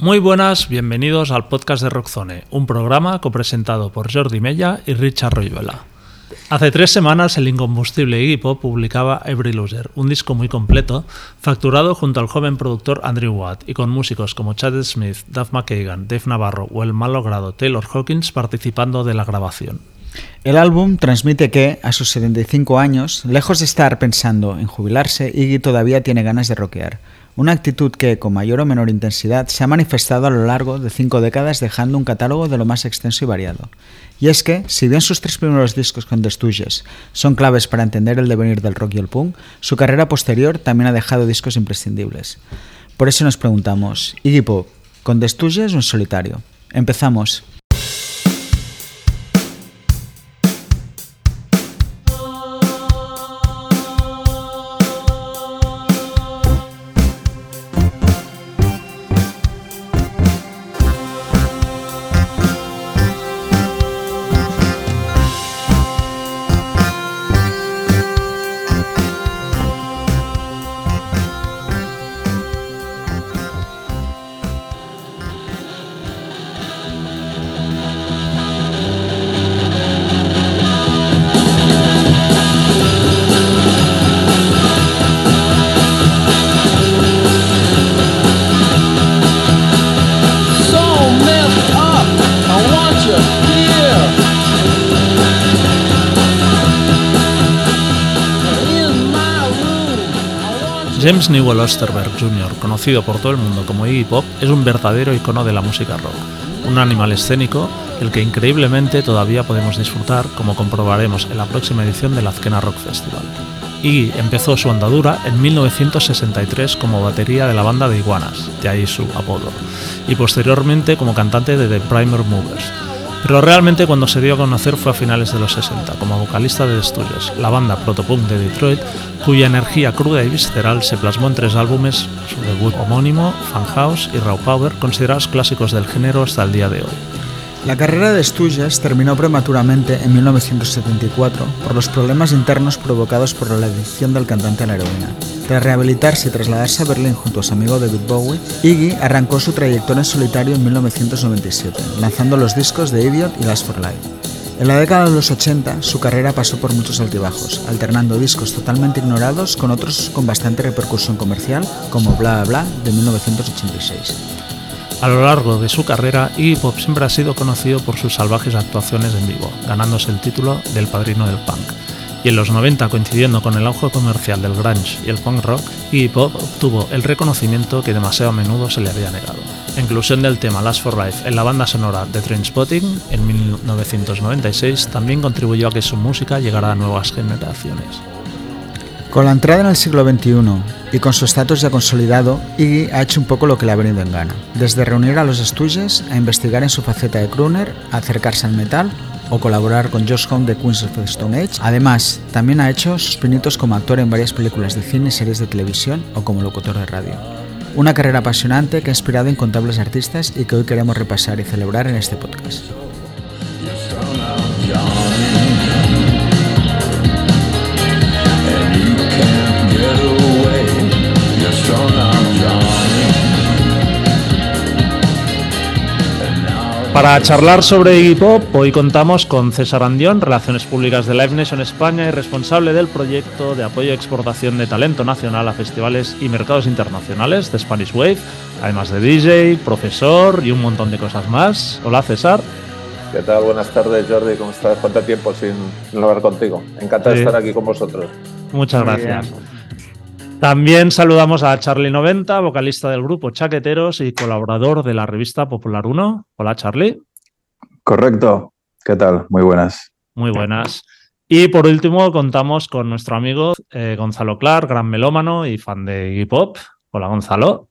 Muy buenas, bienvenidos al podcast de Rockzone, un programa copresentado por Jordi Mella y Richard Royuela. Hace tres semanas el incombustible Iggy Pop publicaba Every Loser, un disco muy completo, facturado junto al joven productor Andrew Watt y con músicos como Chad Smith, Duff McKagan, Dave Navarro o el mal logrado Taylor Hawkins participando de la grabación. El álbum transmite que, a sus 75 años, lejos de estar pensando en jubilarse, Iggy todavía tiene ganas de rockear una actitud que, con mayor o menor intensidad, se ha manifestado a lo largo de cinco décadas dejando un catálogo de lo más extenso y variado. Y es que, si bien sus tres primeros discos con The son claves para entender el devenir del rock y el punk, su carrera posterior también ha dejado discos imprescindibles. Por eso nos preguntamos, ¿Iggy Pop, con The o en solitario? Empezamos. Newell Osterberg Jr., conocido por todo el mundo como Iggy Pop, es un verdadero icono de la música rock, un animal escénico el que increíblemente todavía podemos disfrutar, como comprobaremos en la próxima edición del Azkena Rock Festival. Iggy empezó su andadura en 1963 como batería de la banda de Iguanas, de ahí su apodo, y posteriormente como cantante de The Primer Movers, pero realmente cuando se dio a conocer fue a finales de los 60, como vocalista de Estudios, la banda protopunk de Detroit, cuya energía cruda y visceral se plasmó en tres álbumes, su debut homónimo, Fan House y Raw Power, considerados clásicos del género hasta el día de hoy. La carrera de Stooges terminó prematuramente en 1974 por los problemas internos provocados por la adicción del cantante a la heroína. Tras rehabilitarse y trasladarse a Berlín junto a su amigo David Bowie, Iggy arrancó su trayectoria en solitario en 1997, lanzando los discos de Idiot y Last for Life. En la década de los 80, su carrera pasó por muchos altibajos, alternando discos totalmente ignorados con otros con bastante repercusión comercial, como Bla Bla de 1986. A lo largo de su carrera, Iggy Pop siempre ha sido conocido por sus salvajes actuaciones en vivo, ganándose el título del padrino del punk. Y en los 90, coincidiendo con el auge comercial del grunge y el punk rock, Iggy Pop obtuvo el reconocimiento que demasiado a menudo se le había negado. La inclusión del tema Last for Life en la banda sonora de Trainspotting en 1996 también contribuyó a que su música llegara a nuevas generaciones. Con la entrada en el siglo XXI y con su estatus ya consolidado, Iggy ha hecho un poco lo que le ha venido en gana. Desde reunir a los estudios, a investigar en su faceta de crooner, a acercarse al metal o colaborar con Josh Home de Queens of the Stone Age. Además, también ha hecho sus pinitos como actor en varias películas de cine series de televisión o como locutor de radio. Una carrera apasionante que ha inspirado incontables artistas y que hoy queremos repasar y celebrar en este podcast. Para charlar sobre Iggy Pop, hoy contamos con César Andión, Relaciones Públicas de Live Nation España y responsable del proyecto de apoyo y exportación de talento nacional a festivales y mercados internacionales de Spanish Wave, además de DJ, profesor y un montón de cosas más. Hola César. ¿Qué tal? Buenas tardes Jordi, ¿cómo estás? ¿Cuánto tiempo sin, hablar contigo? Encantado de estar aquí con vosotros. Muchas gracias. También saludamos a Charlie 90, vocalista del grupo Chaqueteros y colaborador de la revista Popular 1. Hola Charlie. Correcto. ¿Qué tal? Muy buenas. Muy buenas. Y por último contamos con nuestro amigo eh, Gonzalo Clark, gran melómano y fan de hip hop. Hola Gonzalo.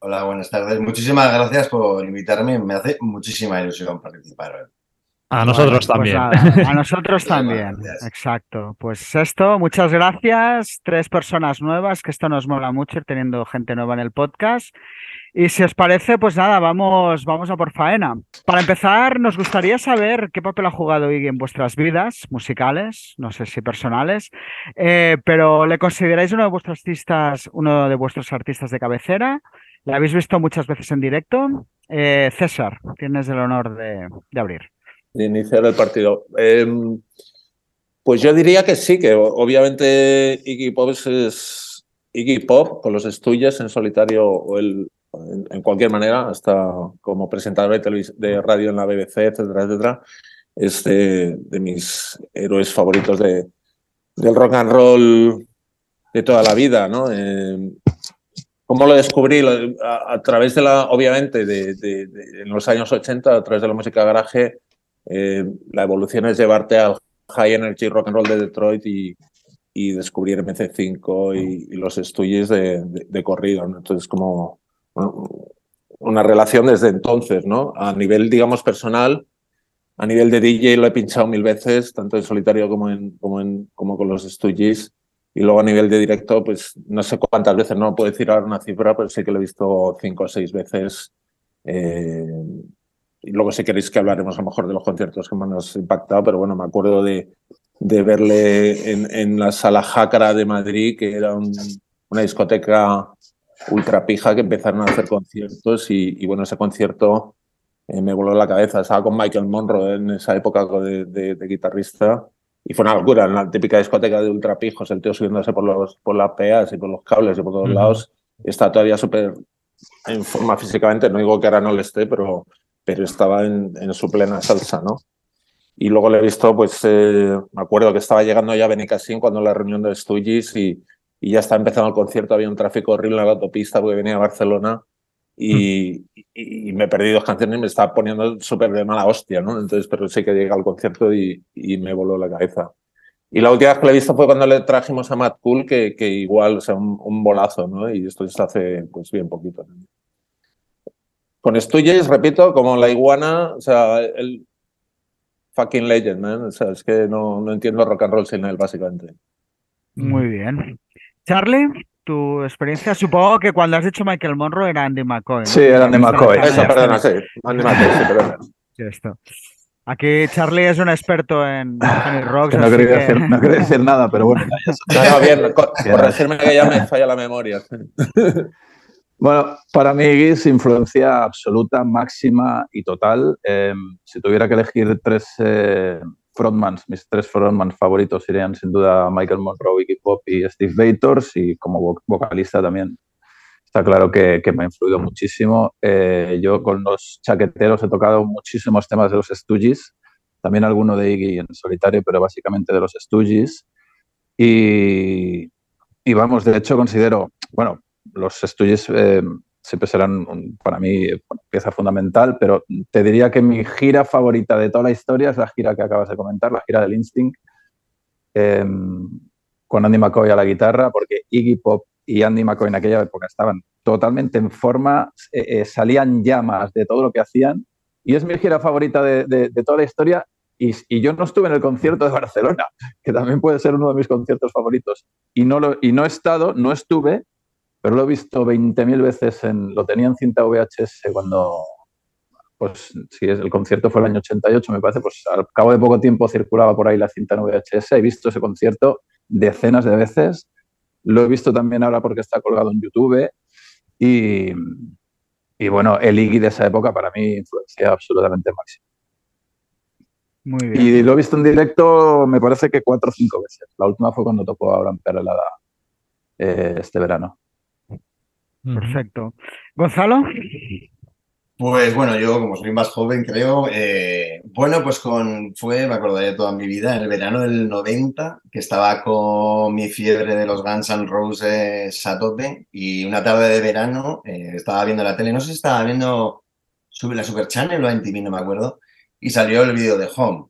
Hola, buenas tardes. Muchísimas gracias por invitarme. Me hace muchísima ilusión participar hoy. A nosotros pues también. a nosotros también, exacto. Pues esto, muchas gracias. Tres personas nuevas, que esto nos mola mucho, teniendo gente nueva en el podcast. Y si os parece, pues nada, vamos, vamos a por faena. Para empezar, nos gustaría saber qué papel ha jugado Iggy en vuestras vidas musicales, no sé si personales, eh, pero ¿le consideráis uno de vuestros artistas, uno de vuestros artistas de cabecera? La habéis visto muchas veces en directo. Eh, César, tienes el honor de, abrir. De iniciar el partido. Em, pues yo diría que sí, que obviamente Iggy Pop es Iggy Pop con los estudios en solitario o el, en, cualquier manera, hasta como presentador de, de radio en la BBC, etcétera, etcétera, es de, mis héroes favoritos de, del rock and roll de toda la vida, ¿no? Eh, ¿Cómo lo descubrí? A, través de la, obviamente, de, en los años 80, a través de la música garaje, eh, la evolución es llevarte al high energy rock and roll de Detroit y, y descubrir MC5 y, los estudios de, corrido. Entonces, como una relación desde entonces, ¿no? A nivel, digamos, personal, a nivel de DJ lo he pinchado mil veces, tanto en solitario como, en, como, en, como con los Stooges. Y luego a nivel de directo, pues no sé cuántas veces, no puedo decir ahora una cifra, pero sí que lo he visto cinco o seis veces. Eh, y luego si queréis que hablaremos a lo mejor de los conciertos que más han impactado, pero bueno, me acuerdo de, de verle en, en, la sala Jácara de Madrid, que era una discoteca ultra pija que empezaron a hacer conciertos y, bueno, ese concierto eh, me voló la cabeza. Estaba con Michael Monroe en esa época de, guitarrista y fue una locura, en la típica discoteca de ultra pijos, el tío subiéndose por, los, por las peas y por los cables y por todos lados. Está todavía súper en forma físicamente, no digo que ahora no le esté, pero, pero estaba en, en su plena salsa, ¿no? Y luego le he visto, pues eh, me acuerdo que estaba llegando ya a Benicassin cuando la reunión de Stooges y, y ya está empezando el concierto, había un tráfico horrible en la autopista porque venía a Barcelona y, y, me perdí dos canciones y me estaba poniendo súper de mala hostia, ¿no? Entonces, pero sí que llega al concierto y, y, me voló la cabeza. Y la última vez que le he visto fue cuando le trajimos a Matt Cool, que, que igual, o sea, un, bolazo, ¿no? Y esto se hace, pues, bien poquito. Con Stuyes, repito, como la iguana, o sea, el fucking legend, man. O sea, es que no, no entiendo rock and roll sin él, básicamente. Muy bien. Charlie, tu experiencia, supongo que cuando has dicho Michael Monroe era Andy McCoy. Sí, era Andy McCoy. Eso, perdona, sí. Andy McCoy, sí, perdona. Sí, esto. Aquí Charlie es un experto en Johnny Rocks. no, quería Decir, no, quería decir, nada, pero bueno. No, no, bien, por decirme que ya me falla la memoria. Bueno, para mí es influencia absoluta, máxima y total. Eh, si tuviera que elegir tres eh, frontmans, mis tres frontmans favoritos serían sin duda Michael Monroe, Iggy Pop y Steve Bators y como vocalista también está claro que, me ha influido muchísimo. Eh, yo con los chaqueteros he tocado muchísimos temas de los Stooges, también alguno de Iggy en solitario, pero básicamente de los Stooges. Y, y vamos, de hecho considero, bueno, los Stooges eh, siempre serán para mí pieza fundamental, pero te diría que mi gira favorita de toda la historia es la gira que acabas de comentar, la gira del Instinct, em, con Andy McCoy a la guitarra, porque Iggy Pop y Andy McCoy en aquella época estaban totalmente en forma, eh, eh, salían llamas de todo lo que hacían, y es mi gira favorita de, toda la historia. Y, yo no estuve en el concierto de Barcelona, que también puede ser uno de mis conciertos favoritos, y y no he estado, no estuve, pero lo he visto 20.000 veces, en, lo tenía en cinta VHS cuando, pues si el concierto fue el año 88, me parece, pues al cabo de poco tiempo circulaba por ahí la cinta en VHS, he visto ese concierto decenas de veces, lo he visto también ahora porque está colgado en YouTube y, y bueno, el Iggy de esa época para mí influencia absolutamente máxima. Muy bien. Y lo he visto en directo, me parece que cuatro o cinco veces. La última fue cuando tocó ahora en Perelada eh, este verano. Perfecto. Gonzalo. Pues bueno, yo como soy más joven creo, eh, bueno, pues con, fue, me acordaré toda mi vida, en el verano del 90, que estaba con mi fiebre de los Guns N' Roses a tope y una tarde de verano eh, estaba viendo la tele, no sé si estaba viendo la Super Channel o MTV, no me acuerdo, y salió el vídeo de Home.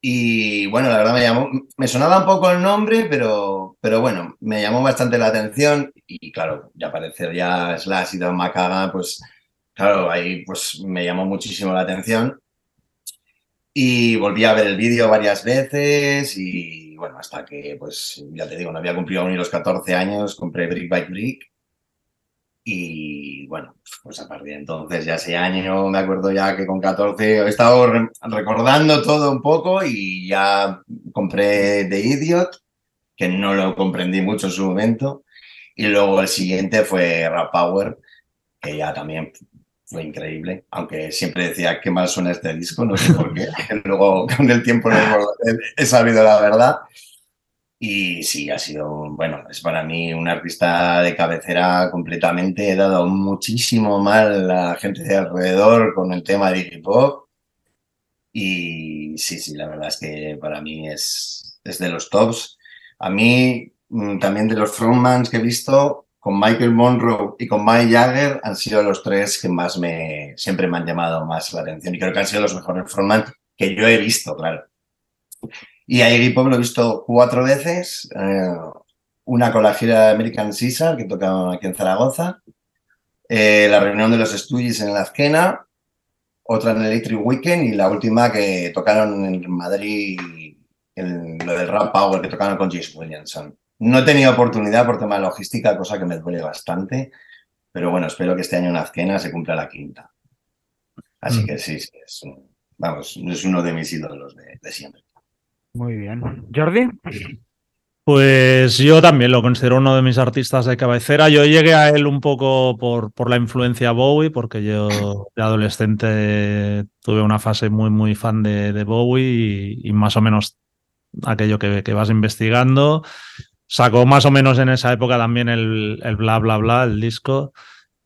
Y bueno, la verdad me llamó, me sonaba un poco el nombre, pero, pero bueno, me llamó bastante la atención y claro, ya aparecer ya Slash y Don McCagan, pues claro, ahí pues me llamó muchísimo la atención. Y volví a ver el vídeo varias veces y bueno, hasta que pues ya te digo, no había cumplido ni los 14 años, compré Brick by Brick y bueno, pues a partir de entonces, ya ese año, me acuerdo ya que con 14 he estado recordando todo un poco y ya compré The Idiot, que no lo comprendí mucho en su momento. Y luego el siguiente fue Rap Power, que ya también fue increíble, aunque siempre decía qué mal suena este disco, no sé por qué, luego con el tiempo he sabido la verdad. Y sí, ha sido, bueno, es para mí un artista de cabecera completamente. He dado muchísimo mal a la gente de alrededor con el tema de hip hop. Y sí, sí, la verdad es que para mí es, es de los tops. A mí, mm, también de los frontmans que he visto, con Michael Monroe y con Mike Jagger han sido los tres que más me, siempre me han llamado más la atención. Y creo que han sido los mejores frontmans que yo he visto, claro. Y a Iggy Pop lo he visto cuatro veces. Eh, una con la gira American Caesar, que tocaban aquí en Zaragoza. Eh, la reunión de los estudios en la Azquena. Otra en el Electric Weekend. Y la última que tocaron en Madrid, lo del Rap Power, que tocaron con James Williamson. No he tenido oportunidad por tema de logística, cosa que me duele bastante. Pero bueno, espero que este año en Azquena se cumpla la quinta. Así mm. que sí, es, vamos, es uno de mis ídolos de siempre. Muy bien. Jordi. Pues yo también lo considero uno de mis artistas de cabecera. Yo llegué a él un poco por, por la influencia Bowie, porque yo de adolescente tuve una fase muy, muy fan de, Bowie y, más o menos aquello que, que, vas investigando. Sacó más o menos en esa época también el, el bla, bla, bla, el disco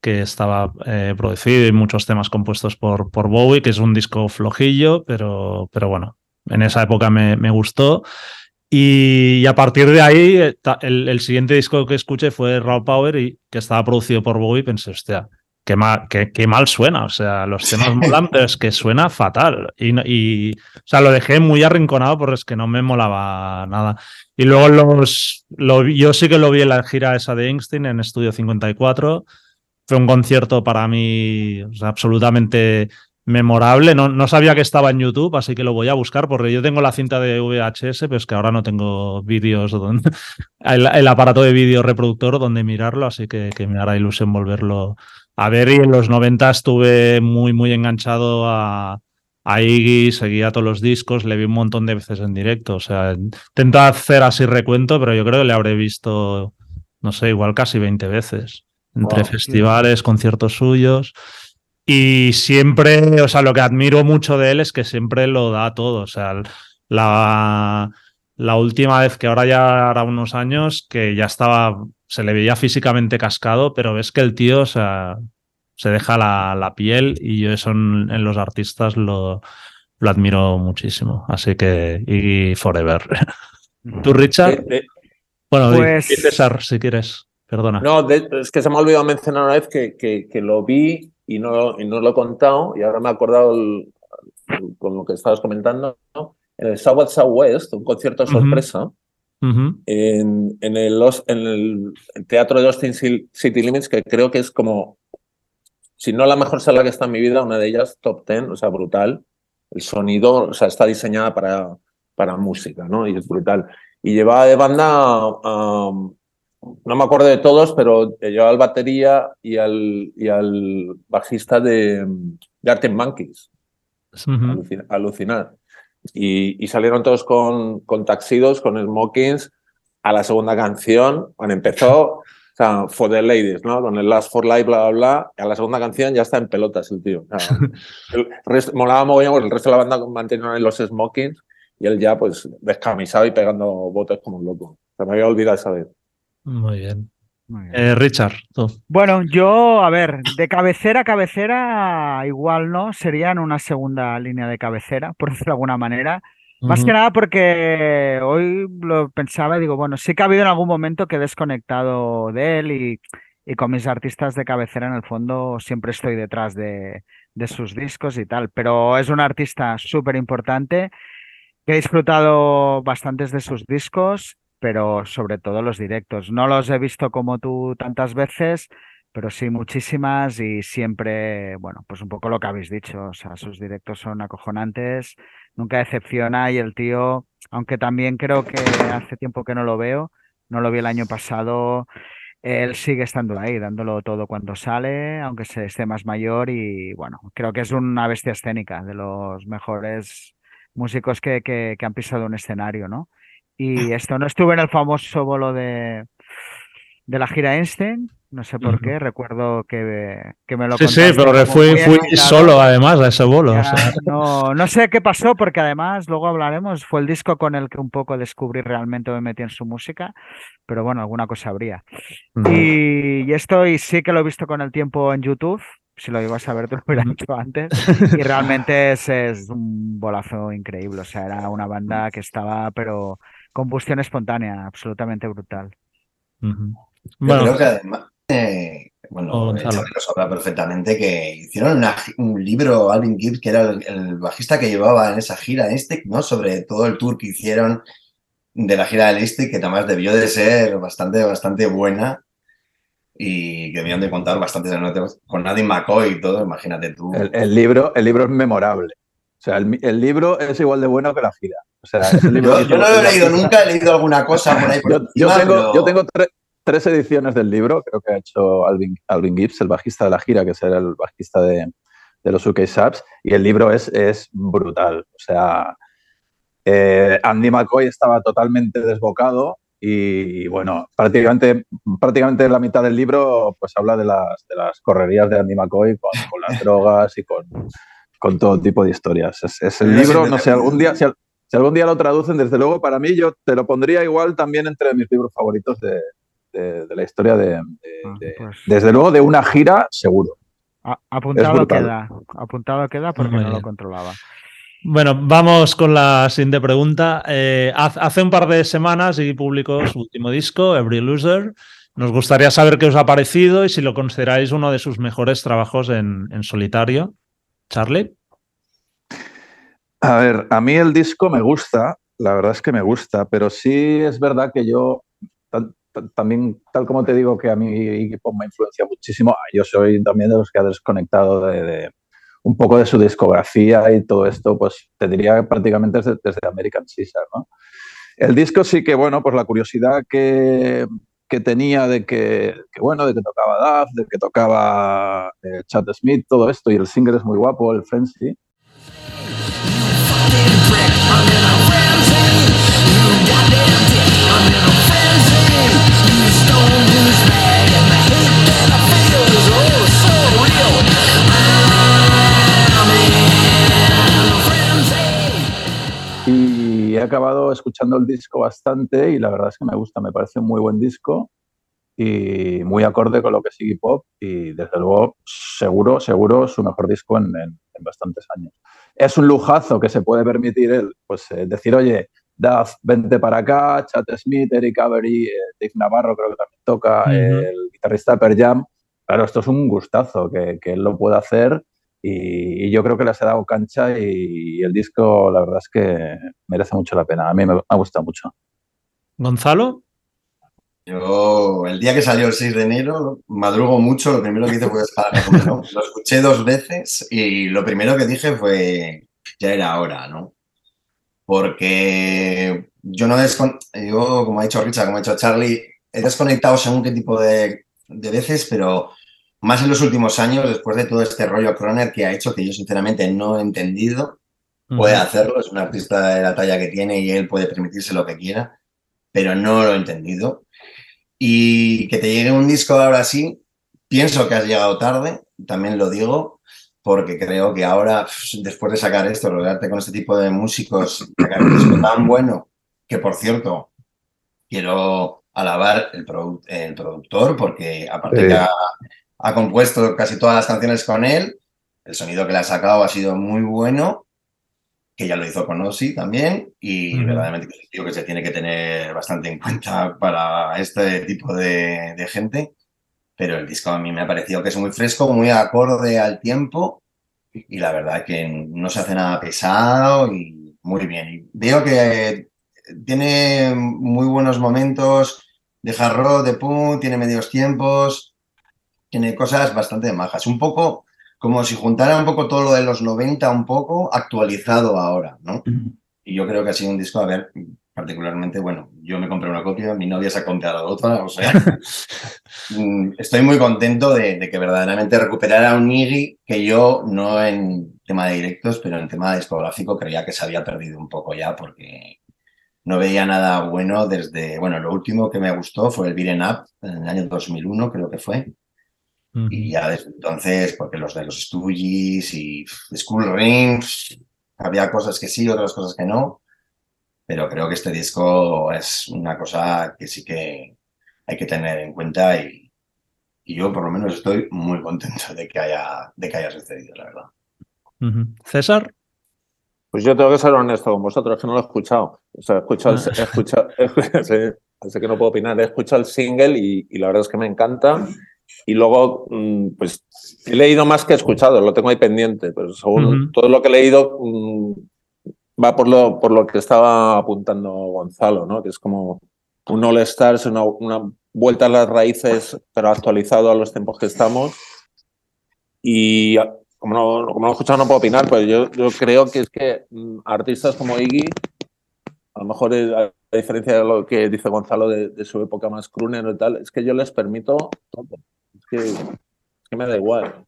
que estaba eh, producido y muchos temas compuestos por, por Bowie, que es un disco flojillo, pero, pero bueno, en esa época me, gustó. Y, a partir de ahí, eh, el, siguiente disco que escuché fue Raw Power, y que estaba producido por Bowie, pensé, hostia, qué mal, qué, mal suena. O sea, los temas molan, pero es que suena fatal. Y, y, o sea, lo dejé muy arrinconado porque es que no me molaba nada. Y luego los, lo, yo sí que lo vi en la gira esa de Einstein en Estudio 54. Fue un concierto para mí absolutamente memorable. No, no, sabía que estaba en YouTube, así que lo voy a buscar porque yo tengo la cinta de VHS, pero es que ahora no tengo vídeos, el, aparato de vídeo reproductor donde mirarlo, así que, que, me hará ilusión volverlo a ver. Y en los 90 estuve muy, muy enganchado a, a Iggy, seguía todos los discos, le vi un montón de veces en directo. O sea, intento hacer así recuento, pero yo creo que le habré visto, no sé, igual casi 20 veces. Entre festivales, conciertos suyos. Y siempre, o sea, lo que admiro mucho de él es que siempre lo da todo. O sea, la, la última vez que ahora ya hará unos años, que ya estaba, se le veía físicamente cascado, pero ves que el tío, o sea, se deja la, la piel y yo eso en, los artistas lo, lo, admiro muchísimo. Así que, y forever. ¿Tú, Richard? bueno, pues... César, si quieres. Perdona. No, es que se me ha olvidado mencionar una vez que, que, que lo vi y no, y no lo he contado y ahora me he acordado con lo que estabas comentando, en el South Southwest, un concierto sorpresa, en, en, el, en el Teatro de Austin City Limits, que creo que es como, si no la mejor sala que está en mi vida, una de ellas, top 10, o sea, brutal. El sonido, o sea, está diseñada para, para música, ¿no? Y es brutal. Y llevaba de banda no me acuerdo de todos, pero yo al batería y al, y al bajista de, de Monkeys. Alucinar. Y, salieron todos con, con taxidos, con smokings. A la segunda canción, cuando empezó, o sea, For the Ladies, ¿no? Con el Last for Life, bla, bla, bla. a la segunda canción ya está en pelotas el tío. el resto, molaba mogollón, porque el resto de la banda mantenían los smokings y él ya, pues, descamisado y pegando botes como un loco. Se me había olvidado esa vez. Muy bien. Eh, Richard, tú. Bueno, yo, a ver, de cabecera a cabecera, igual no, serían una segunda línea de cabecera, por decirlo de alguna manera. Más que nada porque hoy lo pensaba y digo, bueno, sí que ha habido en algún momento que he desconectado de él y, y con mis artistas de cabecera en el fondo siempre estoy detrás de, de sus discos y tal, pero es un artista súper importante que he disfrutado bastantes de sus discos pero sobre todo los directos. No los he visto como tú tantas veces, pero sí muchísimas y siempre, bueno, pues un poco lo que habéis dicho, o sea, sus directos son acojonantes, nunca decepciona y el tío, aunque también creo que hace tiempo que no lo veo, no lo vi el año pasado, él sigue estando ahí, dándolo todo cuando sale, aunque se esté más mayor y bueno, creo que es una bestia escénica, de los mejores músicos que, que, que han pisado un escenario, ¿no? Y esto, no estuve en el famoso bolo de, de la gira Einstein. No sé por qué, recuerdo que, que, me lo Sí, sí, pero fui, fui solo además a ese bolo. no, no sé qué pasó, porque además, luego hablaremos, fue el disco con el que un poco descubrí realmente me metí en su música, pero bueno, alguna cosa habría. y, y, esto y sí que lo he visto con el tiempo en YouTube, si lo ibas a ver te lo hubiera dicho antes. Y realmente es, es, un bolazo increíble. O sea, era una banda que estaba, pero combustión espontánea, absolutamente brutal. Bueno, creo que además, eh, bueno, oh, lo sabrá perfectamente que hicieron un libro, Alvin Gibbs, que era el, bajista que llevaba en esa gira este, ¿no? Sobre todo el tour que hicieron de la gira del Este, que además debió de ser bastante, bastante buena y que debían de contar bastantes anécdotas con Nadie McCoy y todo, imagínate tú. El, libro, el libro es memorable. O sea, el, libro es igual de bueno que la gira. O sea, yo, no lo he leído nunca, he leído alguna cosa por ahí. yo, tengo, yo tengo tres ediciones del libro, creo que ha hecho Alvin, Alvin Gibbs, el bajista de la gira, que será el bajista de, de los UK Subs, y el libro es, es brutal. O sea, eh, Andy McCoy estaba totalmente desbocado y bueno, prácticamente, prácticamente la mitad del libro pues habla de las, de las correrías de Andy McCoy con, las drogas y con, con, todo tipo de historias. Es, el libro, no sé, algún día, si, algún día lo traducen, desde luego para mí yo te lo pondría igual también entre mis libros favoritos de, de, la historia de, ah, pues desde luego de una gira seguro. apuntado queda, apuntado queda porque no lo controlaba. Bueno, vamos con la siguiente pregunta. Eh, hace un par de semanas y publicó su último disco, Every Loser. Nos gustaría saber qué os ha parecido y si lo consideráis uno de sus mejores trabajos en, solitario. Charlie. A ver, a mí el disco me gusta, la verdad es que me gusta, pero sí es verdad que yo también, tal como te digo que a mí me influencia muchísimo, yo soy también de los que ha desconectado de un poco de su discografía y todo esto, pues te diría prácticamente desde, desde American Caesar, ¿no? El disco sí que, bueno, pues la curiosidad que, que tenía de que, bueno, de que tocaba Duff, de que tocaba eh, Chad Smith, todo esto, y el single es muy guapo, el Frenzy. He acabado escuchando el disco bastante y la verdad es que me gusta, me parece un muy buen disco y muy acorde con lo que es Iggy Pop y desde luego seguro, seguro su mejor disco en, bastantes años. Es un lujazo que se puede permitir él, pues eh, decir, oye, Duff, vente para acá, Chad Smith, Eric Avery, eh, Dave Navarro creo que también toca, el guitarrista Per Jam. Claro, esto es un gustazo que, que él lo pueda hacer y, yo creo que les ha dado cancha y el disco la verdad es que merece mucho la pena. A mí me, me gusta mucho. Gonzalo. Yo, el día que salió el 6 de enero, madrugo mucho, lo primero que hice fue ¿no? Lo escuché dos veces y lo primero que dije fue, ya era hora, ¿no? Porque yo no yo, como ha dicho Richard, como ha dicho Charlie, he desconectado según qué tipo de, de veces, pero más en los últimos años, después de todo este rollo Croner que ha hecho, que yo sinceramente no he entendido, puede hacerlo, es un artista de la talla que tiene y él puede permitirse lo que quiera, pero no lo he entendido. Y que te llegue un disco ahora sí, pienso que has llegado tarde, también lo digo, porque creo que ahora, después de sacar esto, rodearte con este tipo de músicos, sacar un disco tan bueno, que por cierto, quiero alabar el, el productor, porque aparte de ha compuesto casi todas las canciones con él. El sonido que le ha sacado ha sido muy bueno, que ya lo hizo con Ozzy también, y verdaderamente creo que se tiene que tener bastante en cuenta para este tipo de, gente. Pero el disco a mí me ha parecido que es muy fresco, muy acorde al tiempo, y la verdad que no se hace nada pesado y muy bien. Y veo que tiene muy buenos momentos de hard de punk, tiene medios tiempos, tiene cosas bastante majas. Un poco como si juntara un poco todo lo de los 90, un poco actualizado ahora, ¿no? Y yo creo que ha sido un disco, a ver, particularmente, bueno, yo me compré una copia, mi novia se ha comprado otra, o sea, mm, estoy muy contento de, que verdaderamente recuperara un Iggy que yo no en tema de directos, pero en tema discográfico creía que se había perdido un poco ya porque no veía nada bueno desde, bueno, lo último que me gustó fue el Beaten Up en el año 2001, creo que fue. Y ya desde entonces, porque los de los Stooges y School Rings, había cosas que sí, otras cosas que no, pero creo que este disco es una cosa que sí que hay que tener en cuenta y, yo por lo menos estoy muy contento de que haya, de que haya sucedido, la verdad. César. Pues yo tengo que ser honesto con vosotros, que no lo he escuchado. O sea, he escuchado, he escuchado, sé, que no puedo opinar, he escuchado el single y, la verdad es que me encanta. Y luego, mm, pues he leído más que he escuchado, lo tengo ahí pendiente, pero según todo lo que he leído mm, va por lo, por lo que estaba apuntando Gonzalo, ¿no? Que es como un All Stars, una, una vuelta a las raíces, pero actualizado a los tiempos que estamos. Y como no, como no he escuchado, no puedo opinar, pero yo, yo creo que es que mm, artistas como Iggy, a lo mejor a diferencia de lo que dice Gonzalo de, su época más crooner y tal, es que yo les permito todo. Es que, me da igual.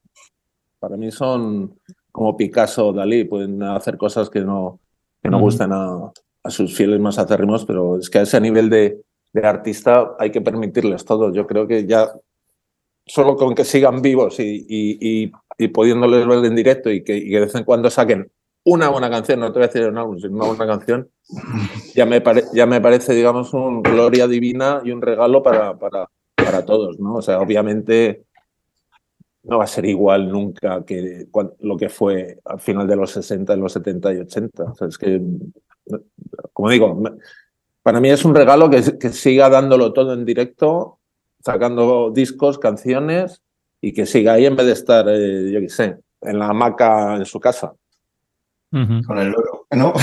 Para mí son como Picasso o Dalí, pueden hacer cosas que no, que no gusten a, a, sus fieles más acérrimos, pero es que a ese nivel de, de artista hay que permitirles todo. Yo creo que ya solo con que sigan vivos y, y, y, pudiéndoles ver en directo y que, de vez en cuando saquen una buena canción, no te voy a decir un álbum, sino una buena canción, ya me, ya me parece, digamos, una gloria divina y un regalo para, para, para todos, ¿no? O sea, obviamente no va a ser igual nunca que lo que fue al final de los 60, en los 70 y 80. O sea, es que, como digo, para mí es un regalo que, que siga dándolo todo en directo sacando discos, canciones y que siga ahí en vez de estar, eh, yo qué sé, en la hamaca en su casa. Con el oro, ¿no?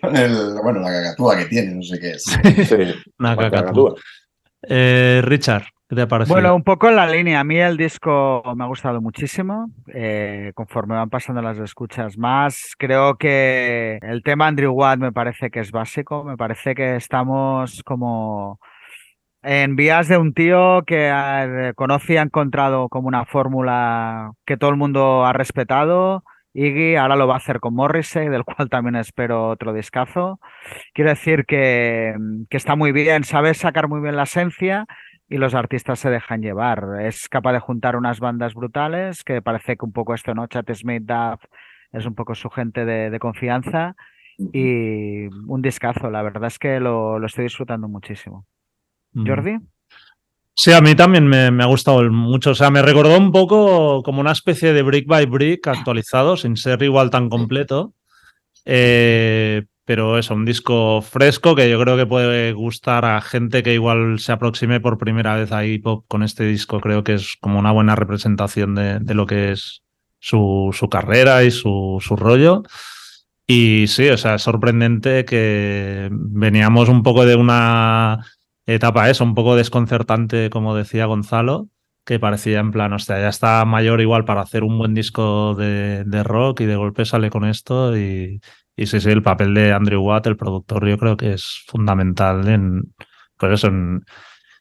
Con el, bueno, la cacatúa que tiene, no sé qué es. Sí, una cacatúa. Eh, Richard, ¿qué te ha parecido? Bueno, un poco en la línea. A mí el disco me ha gustado muchísimo. Eh, conforme van pasando las escuchas más, creo que el tema Andrew Watt me parece que es básico. Me parece que estamos como en vías de un tío que eh, conoce y ha encontrado como una fórmula que todo el mundo ha respetado. Iggy ahora lo va a hacer con Morrissey, del cual también espero otro discazo. Quiero decir que, que está muy bien, sabe sacar muy bien la esencia y los artistas se dejan llevar. Es capaz de juntar unas bandas brutales, que parece que un poco esto, ¿no? Chat Smith Duff es un poco su gente de, confianza y un discazo. La verdad es que lo estoy disfrutando muchísimo. Jordi. Sí, a mí también me, ha gustado mucho. O sea, me recordó un poco como una especie de brick by brick actualizado, sin ser igual tan completo. Eh, pero es un disco fresco que yo creo que puede gustar a gente que igual se aproxime por primera vez a hip hop con este disco. Creo que es como una buena representación de, lo que es su, su carrera y su, su, rollo. Y sí, o sea, es sorprendente que veníamos un poco de una etapa eso, un poco desconcertante, como decía Gonzalo, que parecía en plan, hostia, ya está mayor igual para hacer un buen disco de, rock y de golpe sale con esto y, y sí, sí, el papel de Andrew Watt, el productor, yo creo que es fundamental en, pues eso,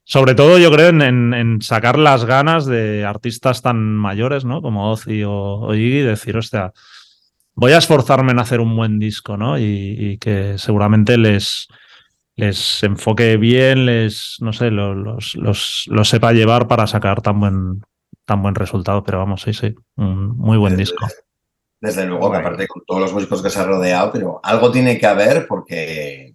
sobre todo yo creo en, en, sacar las ganas de artistas tan mayores, ¿no? Como Ozzy o, o Iggy, decir, hostia, voy a esforzarme en hacer un buen disco, ¿no? y que seguramente les, les enfoque bien, les, no sé, los, los, los, sepa llevar para sacar tan buen, tan buen resultado. Pero vamos, sí, sí, un muy buen disco. Desde luego, que aparte con todos los músicos que se ha rodeado, pero algo tiene que haber porque,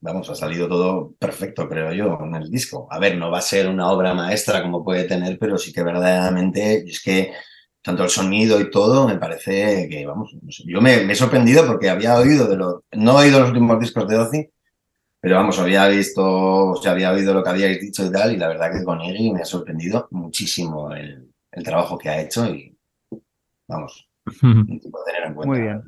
vamos, ha salido todo perfecto, creo yo, en el disco. A ver, no va a ser una obra maestra como puede tener, pero sí que verdaderamente es que tanto el sonido y todo, me parece que, vamos, yo me, he sorprendido porque había oído de los, no he oído los últimos discos de Ozzy, pero vamos, había visto, o sea, había oído lo que habíais dicho y tal, y la verdad que con Eri me ha sorprendido muchísimo el, el trabajo que ha hecho y vamos, tener en cuenta. Muy bien.